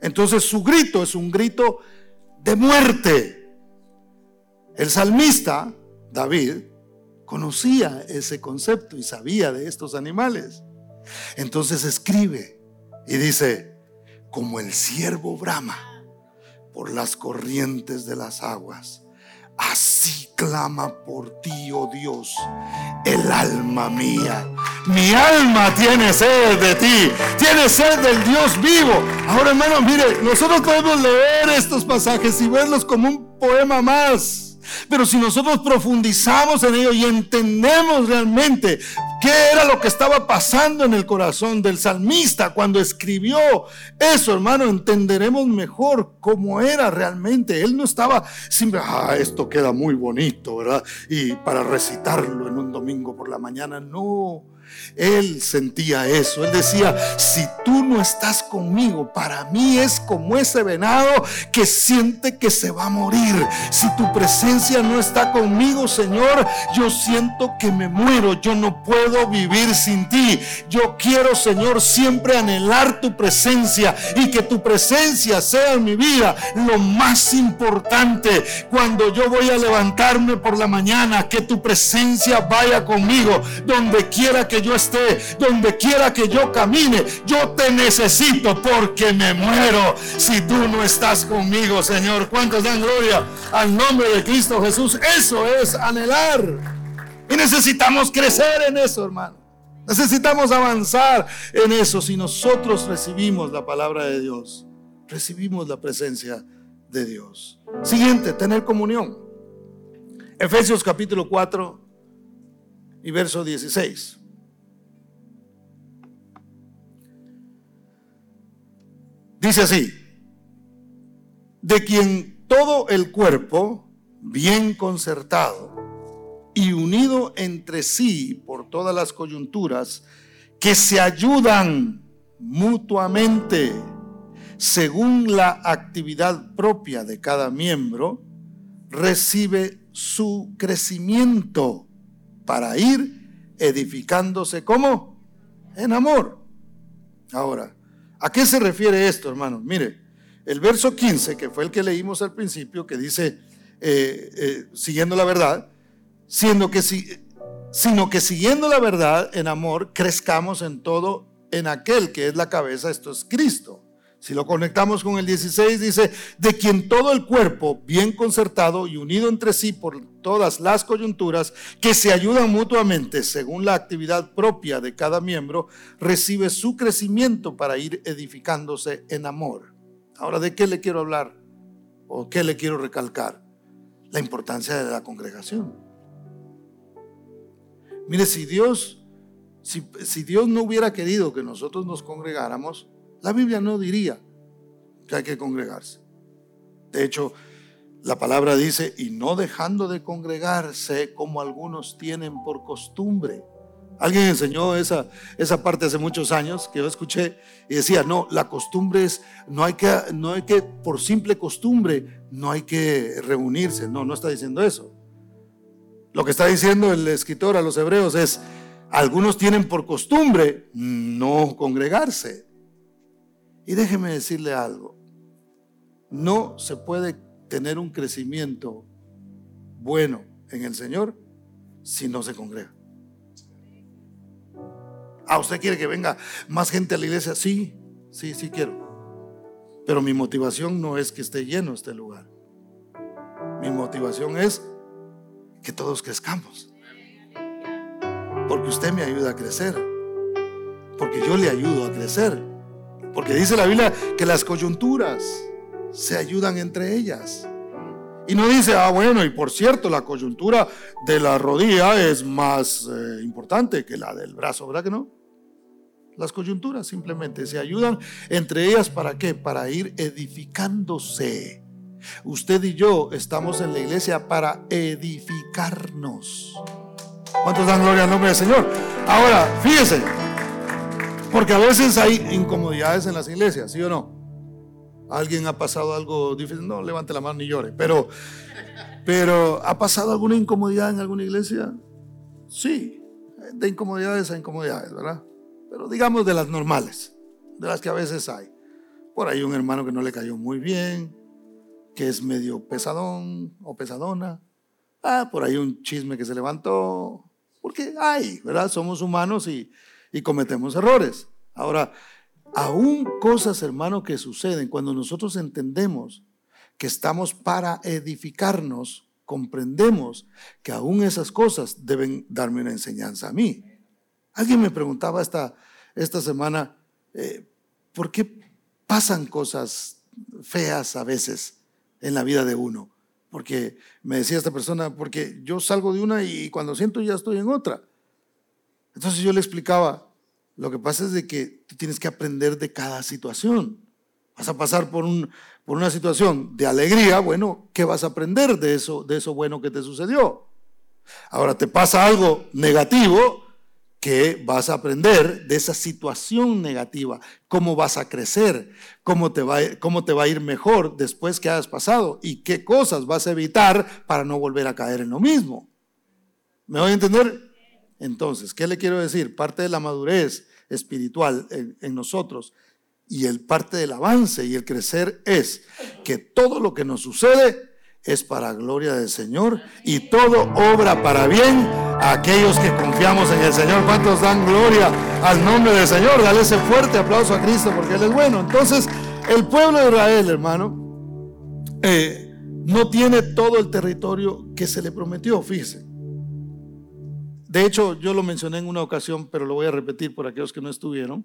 Entonces su grito es un grito de muerte. El salmista David conocía ese concepto y sabía de estos animales. Entonces escribe y dice, como el siervo brama por las corrientes de las aguas, así clama por ti, oh Dios, el alma mía. Mi alma tiene sed de ti, tiene sed del Dios vivo. Ahora, hermano, mire, nosotros podemos leer estos pasajes y verlos como un poema más. Pero si nosotros profundizamos en ello y entendemos realmente qué era lo que estaba pasando en el corazón del salmista cuando escribió eso, hermano, entenderemos mejor cómo era realmente. Él no estaba siempre, ah, esto queda muy bonito, ¿verdad? Y para recitarlo en un domingo por la mañana, no. Él sentía eso. Él decía, si tú no estás conmigo, para mí es como ese venado que siente que se va a morir. Si tu presencia no está conmigo, Señor, yo siento que me muero. Yo no puedo vivir sin ti. Yo quiero, Señor, siempre anhelar tu presencia y que tu presencia sea en mi vida lo más importante. Cuando yo voy a levantarme por la mañana, que tu presencia vaya conmigo donde quiera que yo esté, donde quiera que yo camine, yo te necesito porque me muero si tú no estás conmigo, Señor. ¿Cuántos dan gloria al nombre de Cristo Jesús? Eso es anhelar. Y necesitamos crecer en eso, hermano. Necesitamos avanzar en eso. Si nosotros recibimos la palabra de Dios, recibimos la presencia de Dios. Siguiente, tener comunión. Efesios capítulo 4 y verso 16. Dice así, de quien todo el cuerpo, bien concertado y unido entre sí por todas las coyunturas, que se ayudan mutuamente según la actividad propia de cada miembro, recibe su crecimiento para ir edificándose como en amor. Ahora, ¿a qué se refiere esto, hermanos? Mire, el verso 15, que fue el que leímos al principio, que dice, eh, eh, siguiendo la verdad, siendo que si, sino que siguiendo la verdad en amor, crezcamos en todo en aquel que es la cabeza, esto es Cristo. Si lo conectamos con el 16, dice, de quien todo el cuerpo, bien concertado y unido entre sí por todas las coyunturas, que se ayudan mutuamente según la actividad propia de cada miembro, recibe su crecimiento para ir edificándose en amor. Ahora, ¿de qué le quiero hablar? ¿O qué le quiero recalcar? La importancia de la congregación. Mire, si Dios, si, si Dios no hubiera querido que nosotros nos congregáramos, la Biblia no diría que hay que congregarse. De hecho, la palabra dice, y no dejando de congregarse como algunos tienen por costumbre. Alguien enseñó esa, esa parte hace muchos años que yo escuché y decía, no, la costumbre es, no hay, que, no hay que, por simple costumbre, no hay que reunirse. No, no está diciendo eso. Lo que está diciendo el escritor a los hebreos es, algunos tienen por costumbre no congregarse. Y déjeme decirle algo, no se puede tener un crecimiento bueno en el Señor si no se congrega. Ah, ¿usted quiere que venga más gente a la iglesia? Sí, sí, sí quiero. Pero mi motivación no es que esté lleno este lugar. Mi motivación es que todos crezcamos. Porque usted me ayuda a crecer. Porque yo le ayudo a crecer. Porque dice la Biblia que las coyunturas se ayudan entre ellas. Y no dice, ah, bueno, y por cierto, la coyuntura de la rodilla es más eh, importante que la del brazo, ¿verdad que no? Las coyunturas simplemente se ayudan entre ellas para qué? Para ir edificándose. Usted y yo estamos en la iglesia para edificarnos. ¿Cuántos dan gloria al nombre del Señor? Ahora, fíjese, porque a veces hay incomodidades en las iglesias, ¿sí o no? ¿Alguien ha pasado algo difícil? No, levante la mano ni llore. Pero, pero ¿ha pasado alguna incomodidad en alguna iglesia? Sí, de incomodidades a incomodidades, ¿verdad? Pero digamos de las normales, de las que a veces hay. Por ahí un hermano que no le cayó muy bien, que es medio pesadón o pesadona. Ah, por ahí un chisme que se levantó. Porque hay, ¿verdad? Somos humanos y y cometemos errores. Ahora, aún cosas, hermano, que suceden cuando nosotros entendemos que estamos para edificarnos, comprendemos que aún esas cosas deben darme una enseñanza a mí. Alguien me preguntaba esta, esta semana, eh, ¿por qué pasan cosas feas a veces en la vida de uno? Porque me decía esta persona, porque yo salgo de una y cuando siento ya estoy en otra. Entonces yo le explicaba, lo que pasa es de que tú tienes que aprender de cada situación. Vas a pasar por, un, por una situación de alegría, bueno, ¿qué vas a aprender de eso, de eso bueno que te sucedió? Ahora te pasa algo negativo, ¿qué vas a aprender de esa situación negativa? ¿Cómo vas a crecer? ¿Cómo te, va, ¿Cómo te va a ir mejor después que hayas pasado? ¿Y qué cosas vas a evitar para no volver a caer en lo mismo? ¿Me voy a entender? Entonces, ¿qué le quiero decir? Parte de la madurez espiritual en, nosotros y el parte del avance y el crecer es que todo lo que nos sucede es para gloria del Señor y todo obra para bien a aquellos que confiamos en el Señor. ¿Cuántos dan gloria al nombre del Señor? Dale ese fuerte aplauso a Cristo porque Él es bueno. Entonces, el pueblo de Israel, hermano, eh, no tiene todo el territorio que se le prometió, fíjese. De hecho, yo lo mencioné en una ocasión, pero lo voy a repetir por aquellos que no estuvieron.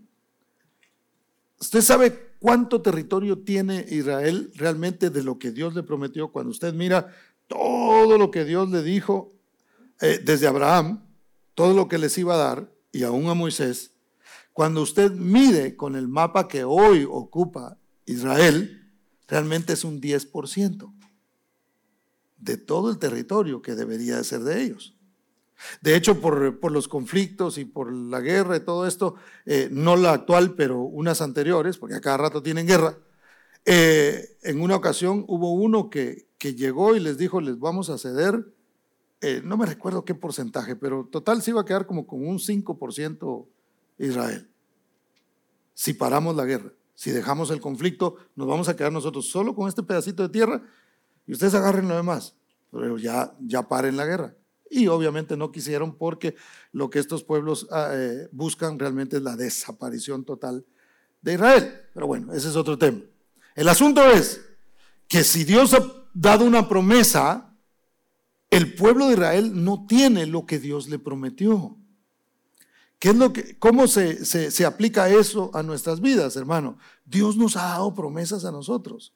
¿Usted sabe cuánto territorio tiene Israel realmente de lo que Dios le prometió? Cuando usted mira todo lo que Dios le dijo eh, desde Abraham, todo lo que les iba a dar, y aún a Moisés, cuando usted mide con el mapa que hoy ocupa Israel, realmente es un 10% de todo el territorio que debería de ser de ellos. De hecho, por, los conflictos y por la guerra y todo esto, eh, no la actual, pero unas anteriores, porque a cada rato tienen guerra, eh, en una ocasión hubo uno que, que, llegó y les dijo, les vamos a ceder, eh, no me recuerdo qué porcentaje, pero total se iba a quedar como con un 5% Israel. Si paramos la guerra, si dejamos el conflicto, nos vamos a quedar nosotros solo con este pedacito de tierra y ustedes agarren lo demás, pero ya, ya paren la guerra. Y obviamente no quisieron porque lo que estos pueblos ah, eh, buscan realmente es la desaparición total de Israel. Pero bueno, ese es otro tema. El asunto es que si Dios ha dado una promesa, el pueblo de Israel no tiene lo que Dios le prometió. ¿Qué es lo que, ¿Cómo se, se, se aplica eso a nuestras vidas, hermano? Dios nos ha dado promesas a nosotros.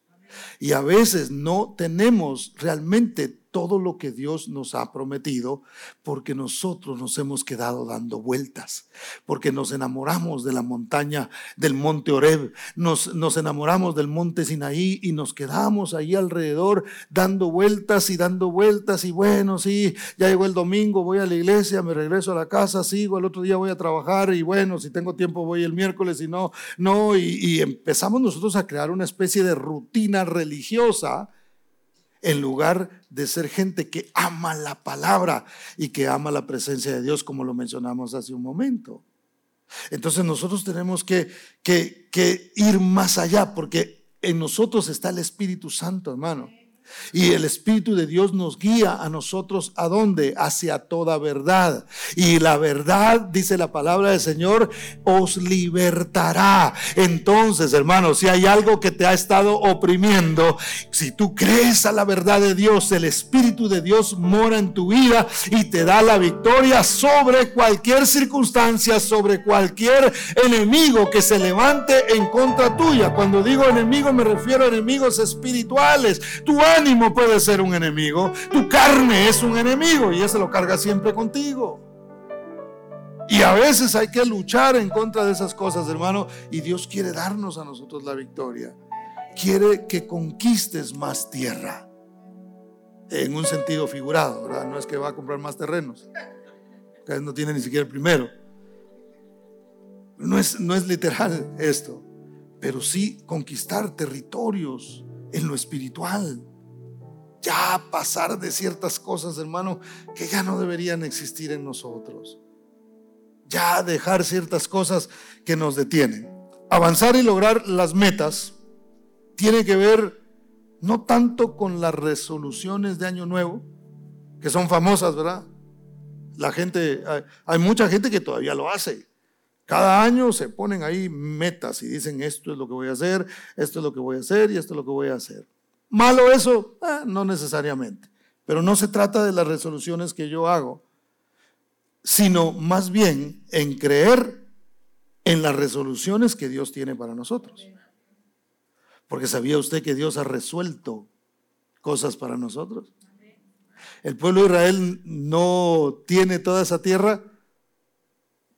Y a veces no tenemos realmente todo lo que Dios nos ha prometido porque nosotros nos hemos quedado dando vueltas, porque nos enamoramos de la montaña del monte Oreb, nos, nos enamoramos del monte Sinaí y nos quedamos ahí alrededor dando vueltas y dando vueltas y bueno, sí, ya llegó el domingo, voy a la iglesia, me regreso a la casa, sigo, el otro día voy a trabajar y bueno, si tengo tiempo voy el miércoles y no, no, y, y empezamos nosotros a crear una especie de rutina religiosa en lugar de ser gente que ama la palabra y que ama la presencia de Dios, como lo mencionamos hace un momento. Entonces nosotros tenemos que, que, que ir más allá, porque en nosotros está el Espíritu Santo, hermano. Y el Espíritu de Dios nos guía a nosotros a dónde? Hacia toda verdad. Y la verdad, dice la palabra del Señor, os libertará. Entonces, hermanos, si hay algo que te ha estado oprimiendo, si tú crees a la verdad de Dios, el Espíritu de Dios mora en tu vida y te da la victoria sobre cualquier circunstancia, sobre cualquier enemigo que se levante en contra tuya. Cuando digo enemigo me refiero a enemigos espirituales. Tu ánimo puede ser un enemigo, tu carne es un enemigo y ese lo carga siempre contigo. Y a veces hay que luchar en contra de esas cosas, hermano, y Dios quiere darnos a nosotros la victoria. Quiere que conquistes más tierra. En un sentido figurado. No es que va a comprar más terrenos. Que no tiene ni siquiera el primero. No es, no es literal esto, pero sí conquistar territorios en lo espiritual ya pasar de ciertas cosas, hermano, que ya no deberían existir en nosotros. Ya dejar ciertas cosas que nos detienen. Avanzar y lograr las metas tiene que ver no tanto con las resoluciones de Año Nuevo, que son famosas, ¿verdad? La gente, hay mucha gente que todavía lo hace. Cada año se ponen ahí metas y dicen esto es lo que voy a hacer, esto es lo que voy a hacer y esto es lo que voy a hacer. ¿Malo eso? Ah, no necesariamente. Pero no se trata de las resoluciones que yo hago, sino más bien en creer en las resoluciones que Dios tiene para nosotros. Porque sabía usted que Dios ha resuelto cosas para nosotros. El pueblo de Israel no tiene toda esa tierra,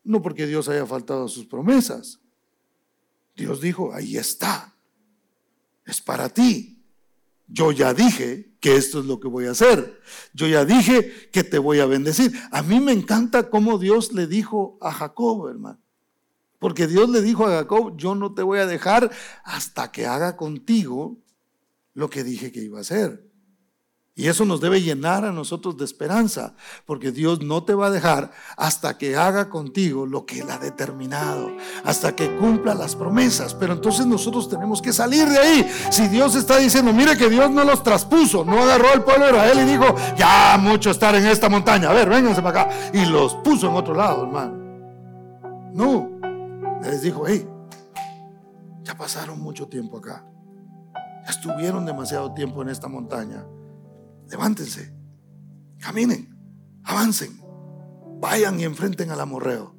no porque Dios haya faltado a sus promesas. Dios dijo, ahí está, es para ti. Yo ya dije que esto es lo que voy a hacer. Yo ya dije que te voy a bendecir. A mí me encanta cómo Dios le dijo a Jacob, hermano. Porque Dios le dijo a Jacob, yo no te voy a dejar hasta que haga contigo lo que dije que iba a hacer. Y eso nos debe llenar a nosotros de esperanza, porque Dios no te va a dejar hasta que haga contigo lo que Él ha determinado, hasta que cumpla las promesas. Pero entonces nosotros tenemos que salir de ahí. Si Dios está diciendo, mire que Dios no los traspuso, no agarró al pueblo de Israel y dijo, ya mucho estar en esta montaña, a ver, vénganse para acá, y los puso en otro lado, hermano. No, les dijo, hey, ya pasaron mucho tiempo acá, ya estuvieron demasiado tiempo en esta montaña levántense, caminen, avancen, vayan y enfrenten al amorreo.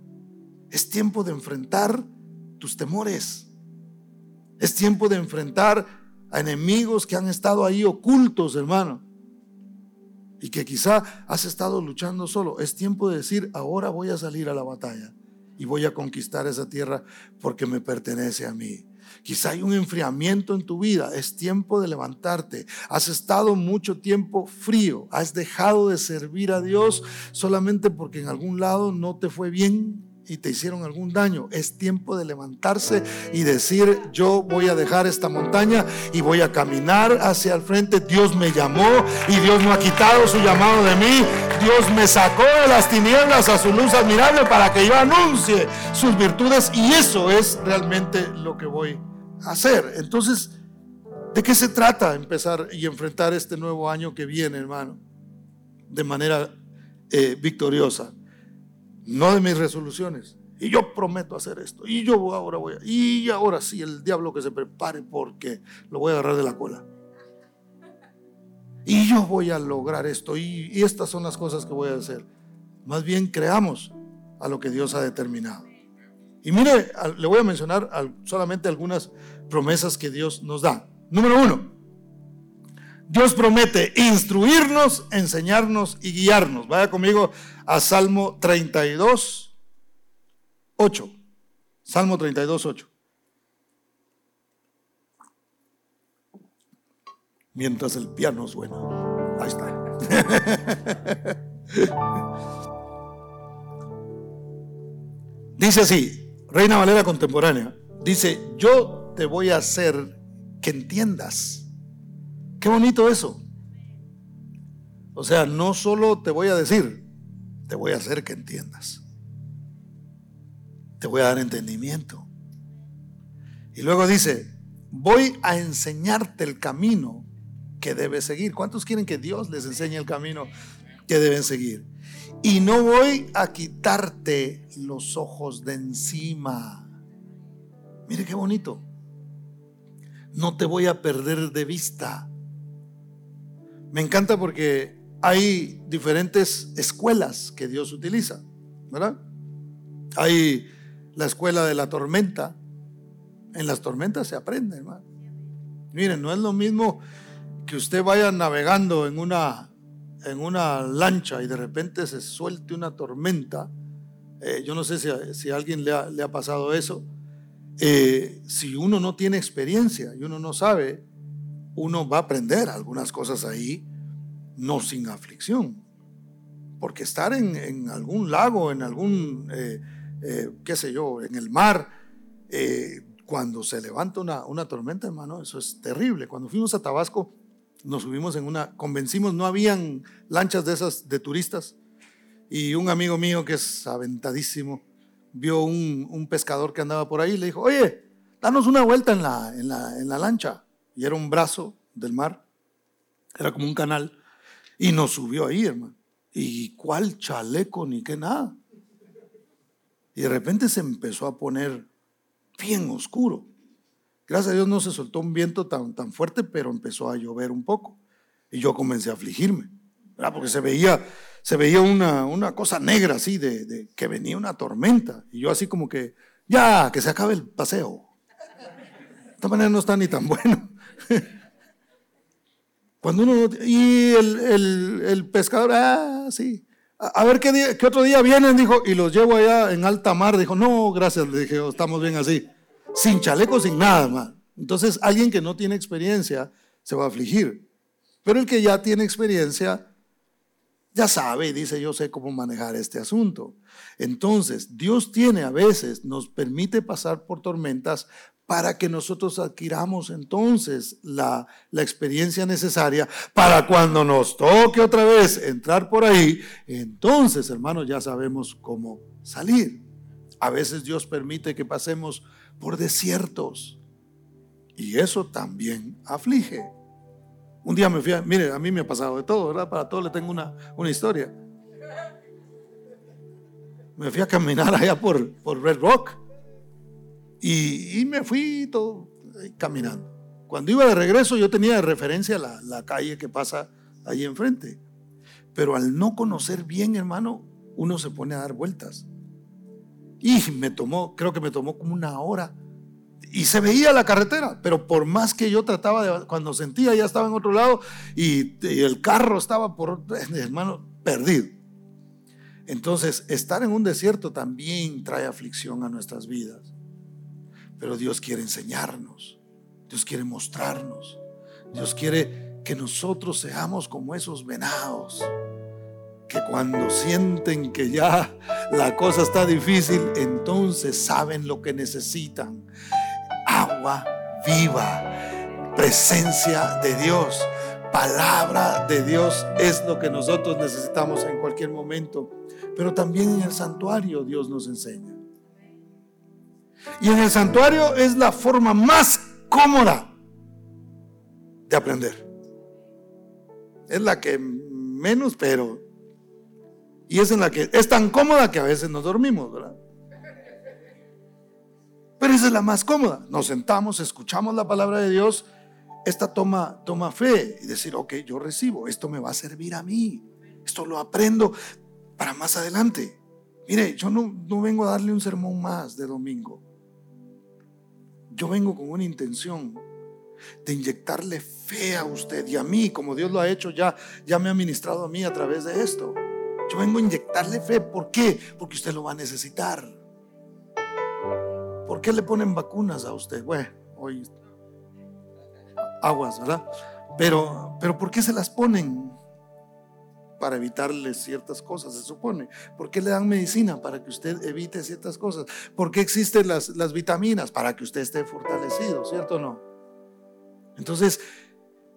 Es tiempo de enfrentar tus temores. Es tiempo de enfrentar a enemigos que han estado ahí ocultos, hermano. Y que quizá has estado luchando solo. Es tiempo de decir, ahora voy a salir a la batalla y voy a conquistar esa tierra porque me pertenece a mí. Quizá hay un enfriamiento en tu vida. Es tiempo de levantarte. Has estado mucho tiempo frío. Has dejado de servir a Dios solamente porque en algún lado no te fue bien y te hicieron algún daño. Es tiempo de levantarse y decir, yo voy a dejar esta montaña y voy a caminar hacia el frente. Dios me llamó y Dios no ha quitado su llamado de mí. Dios me sacó de las tinieblas a su luz admirable para que yo anuncie sus virtudes y eso es realmente lo que voy hacer. Entonces, ¿de qué se trata empezar y enfrentar este nuevo año que viene, hermano? De manera eh, victoriosa no de mis resoluciones. Y yo prometo hacer esto. Y yo ahora voy a. Y ahora sí, el diablo que se prepare porque lo voy a agarrar de la cola. Y yo voy a lograr esto. Y, estas son las cosas que voy a hacer. Más bien creamos a lo que Dios ha determinado. Y mire, le voy a mencionar solamente algunas promesas que Dios nos da. Número uno, Dios promete instruirnos, enseñarnos y guiarnos. Vaya conmigo a Salmo 32, 8. Salmo 32, 8. Mientras el piano suena. Ahí está. Dice así, Reina Valera contemporánea, dice, yo te voy a hacer que entiendas. Qué bonito eso. O sea, no solo te voy a decir, te voy a hacer que entiendas. Te voy a dar entendimiento. Y luego dice, voy a enseñarte el camino que debes seguir. ¿Cuántos quieren que Dios les enseñe el camino que deben seguir? Y no voy a quitarte los ojos de encima. Mire qué bonito. No te voy a perder de vista. Me encanta porque hay diferentes escuelas que Dios utiliza, ¿verdad? Hay la escuela de la tormenta. En las tormentas se aprende, hermano. Miren, no es lo mismo que usted vaya navegando en una, en una lancha y de repente se suelte una tormenta. Eh, yo no sé si, a alguien le ha, pasado eso. Eh, si uno no tiene experiencia y uno no sabe, uno va a aprender algunas cosas ahí no sin aflicción. Porque estar en, algún lago, en algún, eh, eh, qué sé yo, en el mar, eh, cuando se levanta una, una, tormenta, hermano, eso es terrible. Cuando fuimos a Tabasco, nos subimos en una, convencimos, no habían lanchas de esas de turistas. Y un amigo mío que es aventadísimo, vio un, un pescador que andaba por ahí y le dijo, oye, danos una vuelta en la, en la, en la lancha. Y era un brazo del mar, era como un canal. Y nos subió ahí, hermano. ¿Y cuál chaleco ni qué nada? Y de repente se empezó a poner bien oscuro. Gracias a Dios no se soltó un viento tan, tan fuerte, pero empezó a llover un poco. Y yo comencé a afligirme, ¿verdad? porque se veía, se veía una, una cosa negra así, de, de, que venía una tormenta. Y yo así como que, ya, que se acabe el paseo. De esta manera no está ni tan bueno. Cuando uno y el, pescador, ah, sí. A, ver ¿qué, qué, otro día vienen, dijo, y los llevo allá en alta mar. Dijo, no, gracias, le dije, oh, estamos bien así. Sin chaleco, sin nada, más. Entonces, alguien que no tiene experiencia se va a afligir. Pero el que ya tiene experiencia, ya sabe y dice, yo sé cómo manejar este asunto. Entonces, Dios tiene a veces, nos permite pasar por tormentas para que nosotros adquiramos entonces la, experiencia necesaria para cuando nos toque otra vez entrar por ahí, entonces, hermanos, ya sabemos cómo salir. A veces Dios permite que pasemos por desiertos y eso también aflige. Un día me fui, a, mire, a mí me ha pasado de todo, ¿verdad? Para todo le tengo una, una historia. Me fui a caminar allá por, por Red Rock y, me fui todo caminando. Cuando iba de regreso yo tenía de referencia la, la calle que pasa ahí enfrente. Pero al no conocer bien, hermano, uno se pone a dar vueltas. Y me tomó, creo que me tomó como una hora. Y se veía la carretera, pero por más que yo trataba de, cuando sentía ya estaba en otro lado y, el carro estaba por, hermano, perdido. Entonces, estar en un desierto también trae aflicción a nuestras vidas. Pero Dios quiere enseñarnos, Dios quiere mostrarnos, Dios quiere que nosotros seamos como esos venados, que cuando sienten que ya la cosa está difícil, entonces saben lo que necesitan. Viva, presencia de Dios, palabra de Dios es lo que nosotros necesitamos en cualquier momento. Pero también en el santuario Dios nos enseña. Y en el santuario es la forma más cómoda de aprender. Es la que menos, pero... Y es en la que es tan cómoda que a veces nos dormimos, ¿verdad? Pero esa es la más cómoda. Nos sentamos, escuchamos la palabra de Dios. Esta toma, toma fe y decir, ok, yo recibo, esto me va a servir a mí. Esto lo aprendo para más adelante. Mire, yo no, no vengo a darle un sermón más de domingo. Yo vengo con una intención de inyectarle fe a usted y a mí, como Dios lo ha hecho ya, ya me ha ministrado a mí a través de esto. Yo vengo a inyectarle fe. ¿Por qué? Porque usted lo va a necesitar. ¿Por qué le ponen vacunas a usted? Bueno, hoy aguas, ¿verdad? Pero, pero ¿por qué se las ponen? para evitarle ciertas cosas, se supone. ¿Por qué le dan medicina? Para que usted evite ciertas cosas. ¿Por qué existen las, las vitaminas? Para que usted esté fortalecido, ¿cierto o no? Entonces,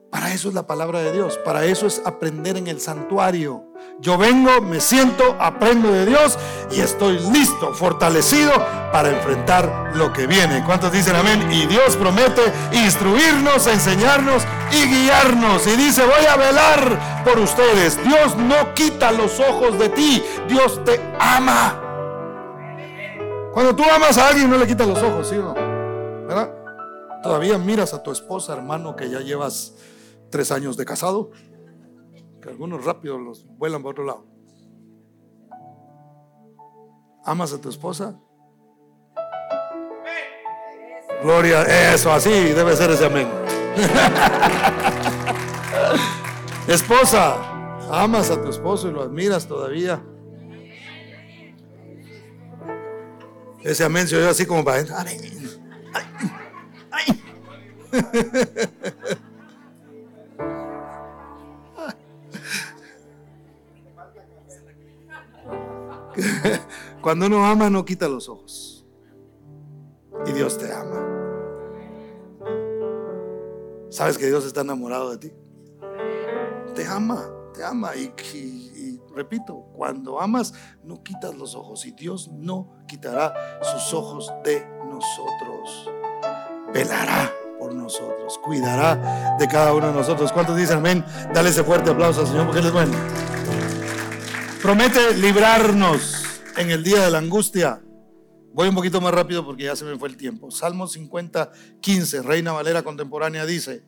para eso es la palabra de Dios, para eso es aprender en el santuario. Yo vengo, me siento, aprendo de Dios y estoy listo, fortalecido para enfrentar lo que viene. ¿Cuántos dicen amén? Y Dios promete instruirnos, enseñarnos y guiarnos. Y dice, voy a velar por ustedes. Dios no quita los ojos de ti, Dios te ama. Cuando tú amas a alguien no le quita los ojos, ¿sí? ¿Verdad? Todavía miras a tu esposa, hermano, que ya llevas tres años de casado, que algunos rápido los vuelan para otro lado. ¿Amas a tu esposa? Gloria, eso, así debe ser ese amén. Esposa, amas a tu esposo y lo admiras todavía. Ese amén se oye así como para... Cuando uno ama, no quita los ojos. Y Dios te ama. ¿Sabes que Dios está enamorado de ti? Te ama, te ama. Y, repito, cuando amas, no quitas los ojos. Y Dios no quitará sus ojos de nosotros. Velará por nosotros, cuidará de cada uno de nosotros. ¿Cuántos dicen amén? Dale ese fuerte aplauso al Señor porque Él es bueno. Promete librarnos en el día de la angustia. Voy un poquito más rápido porque ya se me fue el tiempo. Salmo 50, 15, Reina Valera Contemporánea dice,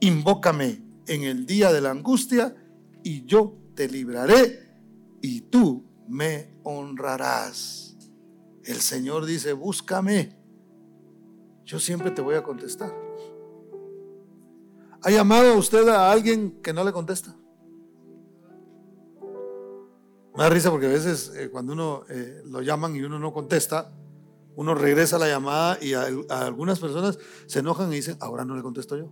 invócame en el día de la angustia y yo te libraré y tú me honrarás. El Señor dice, búscame. Yo siempre te voy a contestar. ¿Ha llamado usted a alguien que no le contesta? Me da risa porque a veces eh, cuando uno eh, lo llaman y uno no contesta, uno regresa la llamada y a, algunas personas se enojan y dicen, ahora no le contesto yo.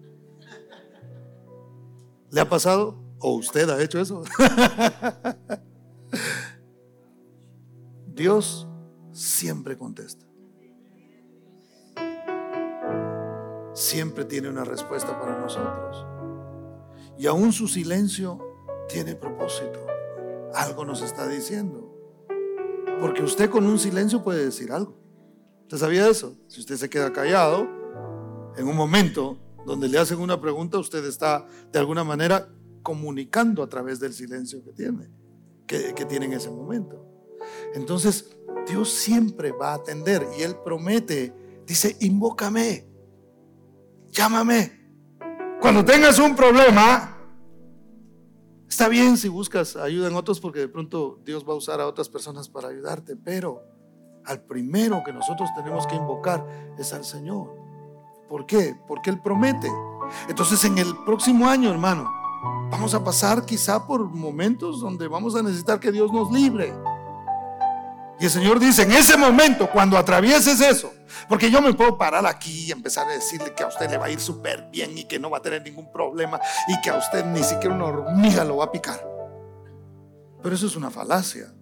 ¿Le ha pasado? ¿O usted ha hecho eso? Dios siempre contesta. Siempre tiene una respuesta para nosotros. Y aún su silencio tiene propósito algo nos está diciendo. Porque usted con un silencio puede decir algo. ¿Usted sabía eso? Si usted se queda callado, en un momento donde le hacen una pregunta, usted está de alguna manera comunicando a través del silencio que tiene, que, que en ese momento. Entonces, Dios siempre va a atender y Él promete, dice, invócame, llámame. Cuando tengas un problema, Está bien si buscas ayuda en otros porque de pronto Dios va a usar a otras personas para ayudarte, pero al primero que nosotros tenemos que invocar es al Señor. ¿Por qué? Porque Él promete. Entonces en el próximo año, hermano, vamos a pasar quizá por momentos donde vamos a necesitar que Dios nos libre. Y el Señor dice, en ese momento, cuando atravieses eso, porque yo me puedo parar aquí y empezar a decirle que a usted le va a ir súper bien y que no va a tener ningún problema y que a usted ni siquiera una hormiga lo va a picar. Pero eso es una falacia.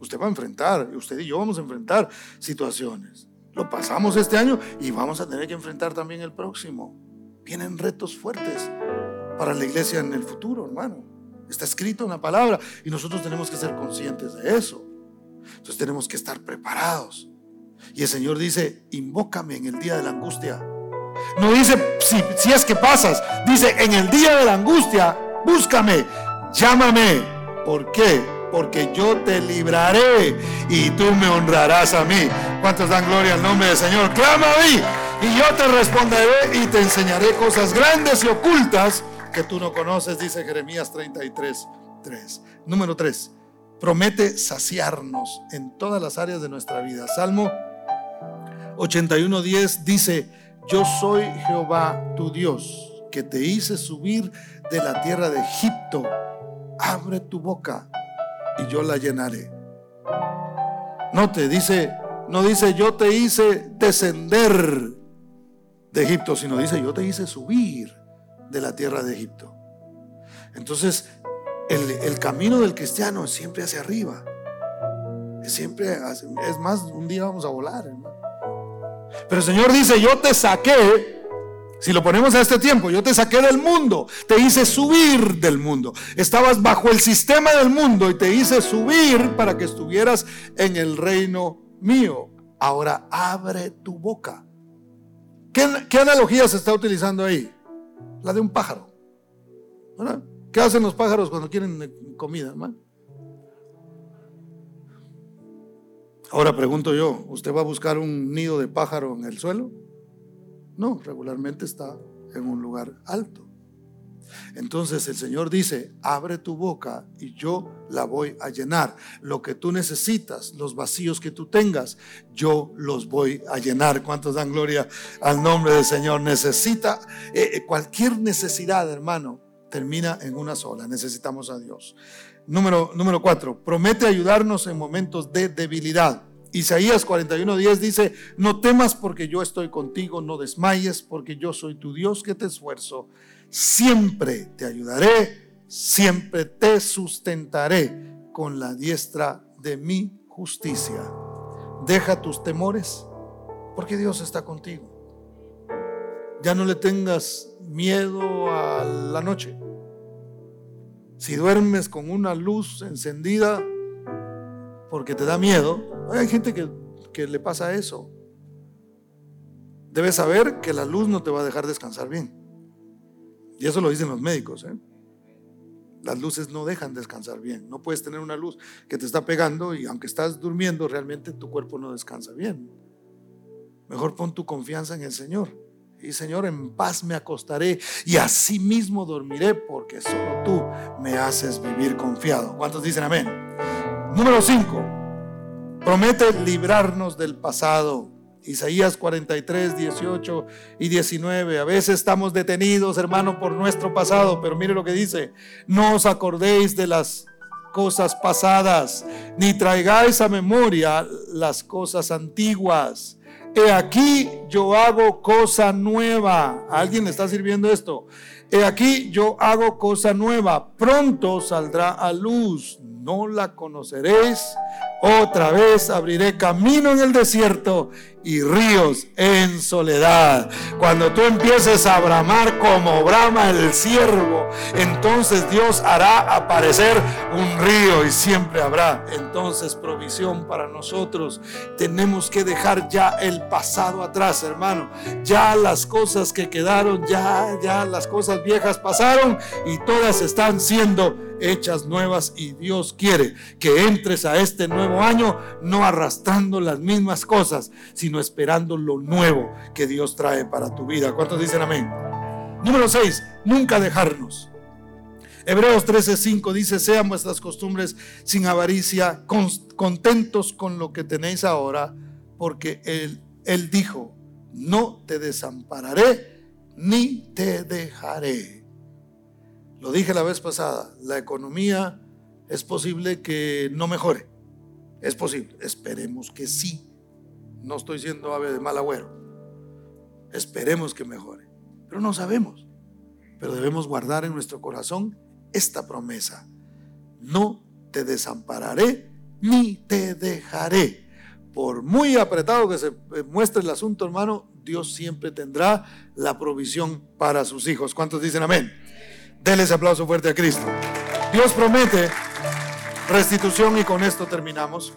Usted va a enfrentar, usted y yo vamos a enfrentar situaciones. Lo pasamos este año y vamos a tener que enfrentar también el próximo. Vienen retos fuertes para la iglesia en el futuro, hermano. Está escrito en la palabra y nosotros tenemos que ser conscientes de eso. Entonces tenemos que estar preparados. Y el Señor dice, invócame en el día de la angustia. No dice si, es que pasas, dice en el día de la angustia, búscame, llámame. ¿Por qué? Porque yo te libraré y tú me honrarás a mí. ¿Cuántos dan gloria al nombre del Señor? Clama a y yo te responderé y te enseñaré cosas grandes y ocultas que tú no conoces, dice Jeremías 33, 3. Número 3 promete saciarnos en todas las áreas de nuestra vida. Salmo 81.10 dice, yo soy Jehová tu Dios, que te hice subir de la tierra de Egipto. Abre tu boca y yo la llenaré. No te dice, no dice yo te hice descender de Egipto, sino dice yo te hice subir de la tierra de Egipto. Entonces, el, camino del cristiano es siempre hacia arriba. Es siempre, es más, un día vamos a volar, Pero el Señor dice, yo te saqué, si lo ponemos a este tiempo, yo te saqué del mundo, te hice subir del mundo. Estabas bajo el sistema del mundo y te hice subir para que estuvieras en el reino mío. Ahora abre tu boca. ¿Qué, qué analogía se está utilizando ahí? La de un pájaro. ¿verdad? ¿Qué hacen los pájaros cuando quieren eh, comida, hermano? Ahora pregunto yo, ¿usted va a buscar un nido de pájaro en el suelo? No, regularmente está en un lugar alto. Entonces el Señor dice, abre tu boca y yo la voy a llenar. Lo que tú necesitas, los vacíos que tú tengas, yo los voy a llenar. ¿Cuántos dan gloria al nombre del Señor? Necesita eh, eh, cualquier necesidad, hermano termina en una sola. Necesitamos a Dios. Número, número cuatro, promete ayudarnos en momentos de debilidad. Isaías 41:10 dice, no temas porque yo estoy contigo, no desmayes porque yo soy tu Dios que te esfuerzo. Siempre te ayudaré, siempre te sustentaré con la diestra de mi justicia. Deja tus temores porque Dios está contigo. Ya no le tengas miedo a la noche. Si duermes con una luz encendida porque te da miedo, hay gente que, le pasa eso. Debes saber que la luz no te va a dejar descansar bien. Y eso lo dicen los médicos. ¿eh? Las luces no dejan descansar bien. No puedes tener una luz que te está pegando y aunque estás durmiendo, realmente tu cuerpo no descansa bien. Mejor pon tu confianza en el Señor. Y Señor, en paz me acostaré y así mismo dormiré porque solo tú me haces vivir confiado. ¿Cuántos dicen amén? Número 5. Promete librarnos del pasado. Isaías 43, 18 y 19. A veces estamos detenidos, hermano, por nuestro pasado, pero mire lo que dice. No os acordéis de las cosas pasadas, ni traigáis a memoria las cosas antiguas He aquí yo hago cosa nueva. ¿Alguien le está sirviendo esto? He aquí yo hago cosa nueva. Pronto saldrá a luz. No la conoceréis. Otra vez abriré camino en el desierto y ríos en soledad. Cuando tú empieces a bramar como brama el siervo, entonces Dios hará aparecer un río y siempre habrá entonces provisión para nosotros. Tenemos que dejar ya el pasado atrás, hermano. Ya las cosas que quedaron, ya, ya las cosas viejas pasaron y todas están siendo hechas nuevas y Dios quiere que entres a este nuevo año no arrastrando las mismas cosas, sino esperando lo nuevo que Dios trae para tu vida. ¿Cuántos dicen amén? Número 6, nunca dejarnos. Hebreos 13:5 dice, sean vuestras costumbres sin avaricia, contentos con lo que tenéis ahora, porque él, él dijo, no te desampararé ni te dejaré. Lo dije la vez pasada, la economía es posible que no mejore. Es posible, esperemos que sí. No estoy siendo ave de mal agüero. Esperemos que mejore, pero no sabemos. Pero debemos guardar en nuestro corazón esta promesa. No te desampararé ni te dejaré. Por muy apretado que se muestre el asunto, hermano, Dios siempre tendrá la provisión para sus hijos. ¿Cuántos dicen amén? Denle ese aplauso fuerte a Cristo. Dios promete restitución y con esto terminamos.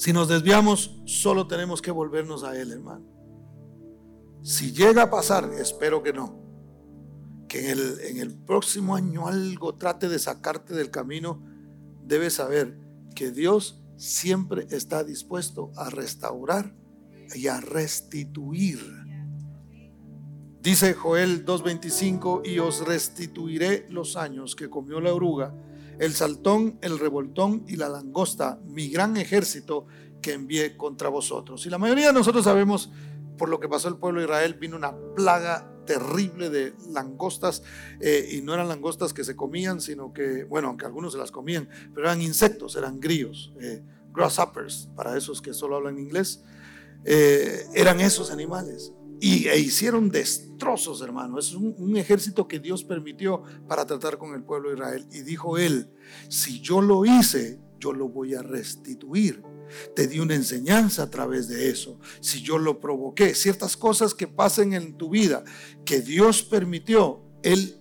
Si nos desviamos, solo tenemos que volvernos a Él, hermano. Si llega a pasar, espero que no, que en el, en el próximo año algo trate de sacarte del camino, debes saber que Dios siempre está dispuesto a restaurar y a restituir. Dice Joel 2.25, y os restituiré los años que comió la oruga, el saltón, el revoltón y la langosta, mi gran ejército que envié contra vosotros. Y la mayoría de nosotros sabemos por lo que pasó el pueblo de Israel, vino una plaga terrible de langostas, eh, y no eran langostas que se comían, sino que, bueno, aunque algunos se las comían, pero eran insectos, eran grillos, eh, grasshoppers, para esos que solo hablan inglés, eh, eran esos animales. Y e hicieron destrozos, hermano. Es un, un ejército que Dios permitió para tratar con el pueblo de Israel. Y dijo él, si yo lo hice, yo lo voy a restituir te di una enseñanza a través de eso. Si yo lo provoqué, ciertas cosas que pasen en tu vida que Dios permitió, Él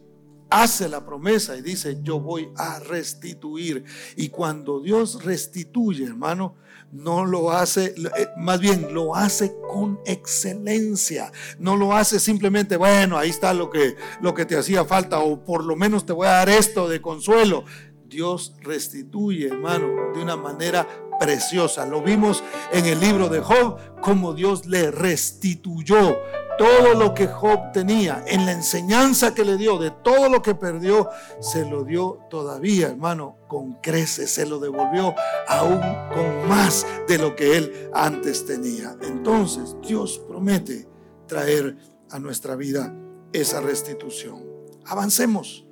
hace la promesa y dice, yo voy a restituir. Y cuando Dios restituye, hermano, no lo hace, eh, más bien lo hace con excelencia. No lo hace simplemente, bueno, ahí está lo que, lo que te hacía falta o por lo menos te voy a dar esto de consuelo. Dios restituye, hermano, de una manera preciosa. Lo vimos en el libro de Job, como Dios le restituyó todo lo que Job tenía, en la enseñanza que le dio, de todo lo que perdió, se lo dio todavía, hermano, con creces, se lo devolvió aún con más de lo que él antes tenía. Entonces Dios promete traer a nuestra vida esa restitución. Avancemos,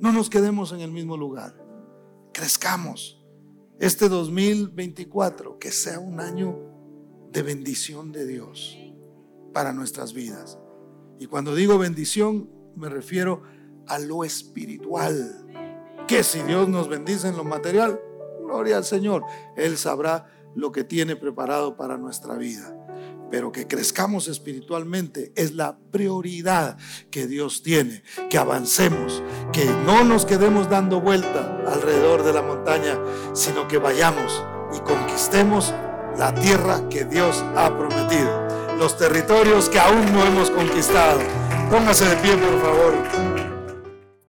no nos quedemos en el mismo lugar, crezcamos este 2024 que sea un año de bendición de Dios para nuestras vidas. Y cuando digo bendición, me refiero a lo espiritual. Que si Dios nos bendice en lo material, gloria al Señor, Él sabrá lo que tiene preparado para nuestra vida pero que crezcamos espiritualmente es la prioridad que Dios tiene, que avancemos, que no nos quedemos dando vuelta alrededor de la montaña, sino que vayamos y conquistemos la tierra que Dios ha prometido, los territorios que aún no hemos conquistado. Póngase de pie, por favor.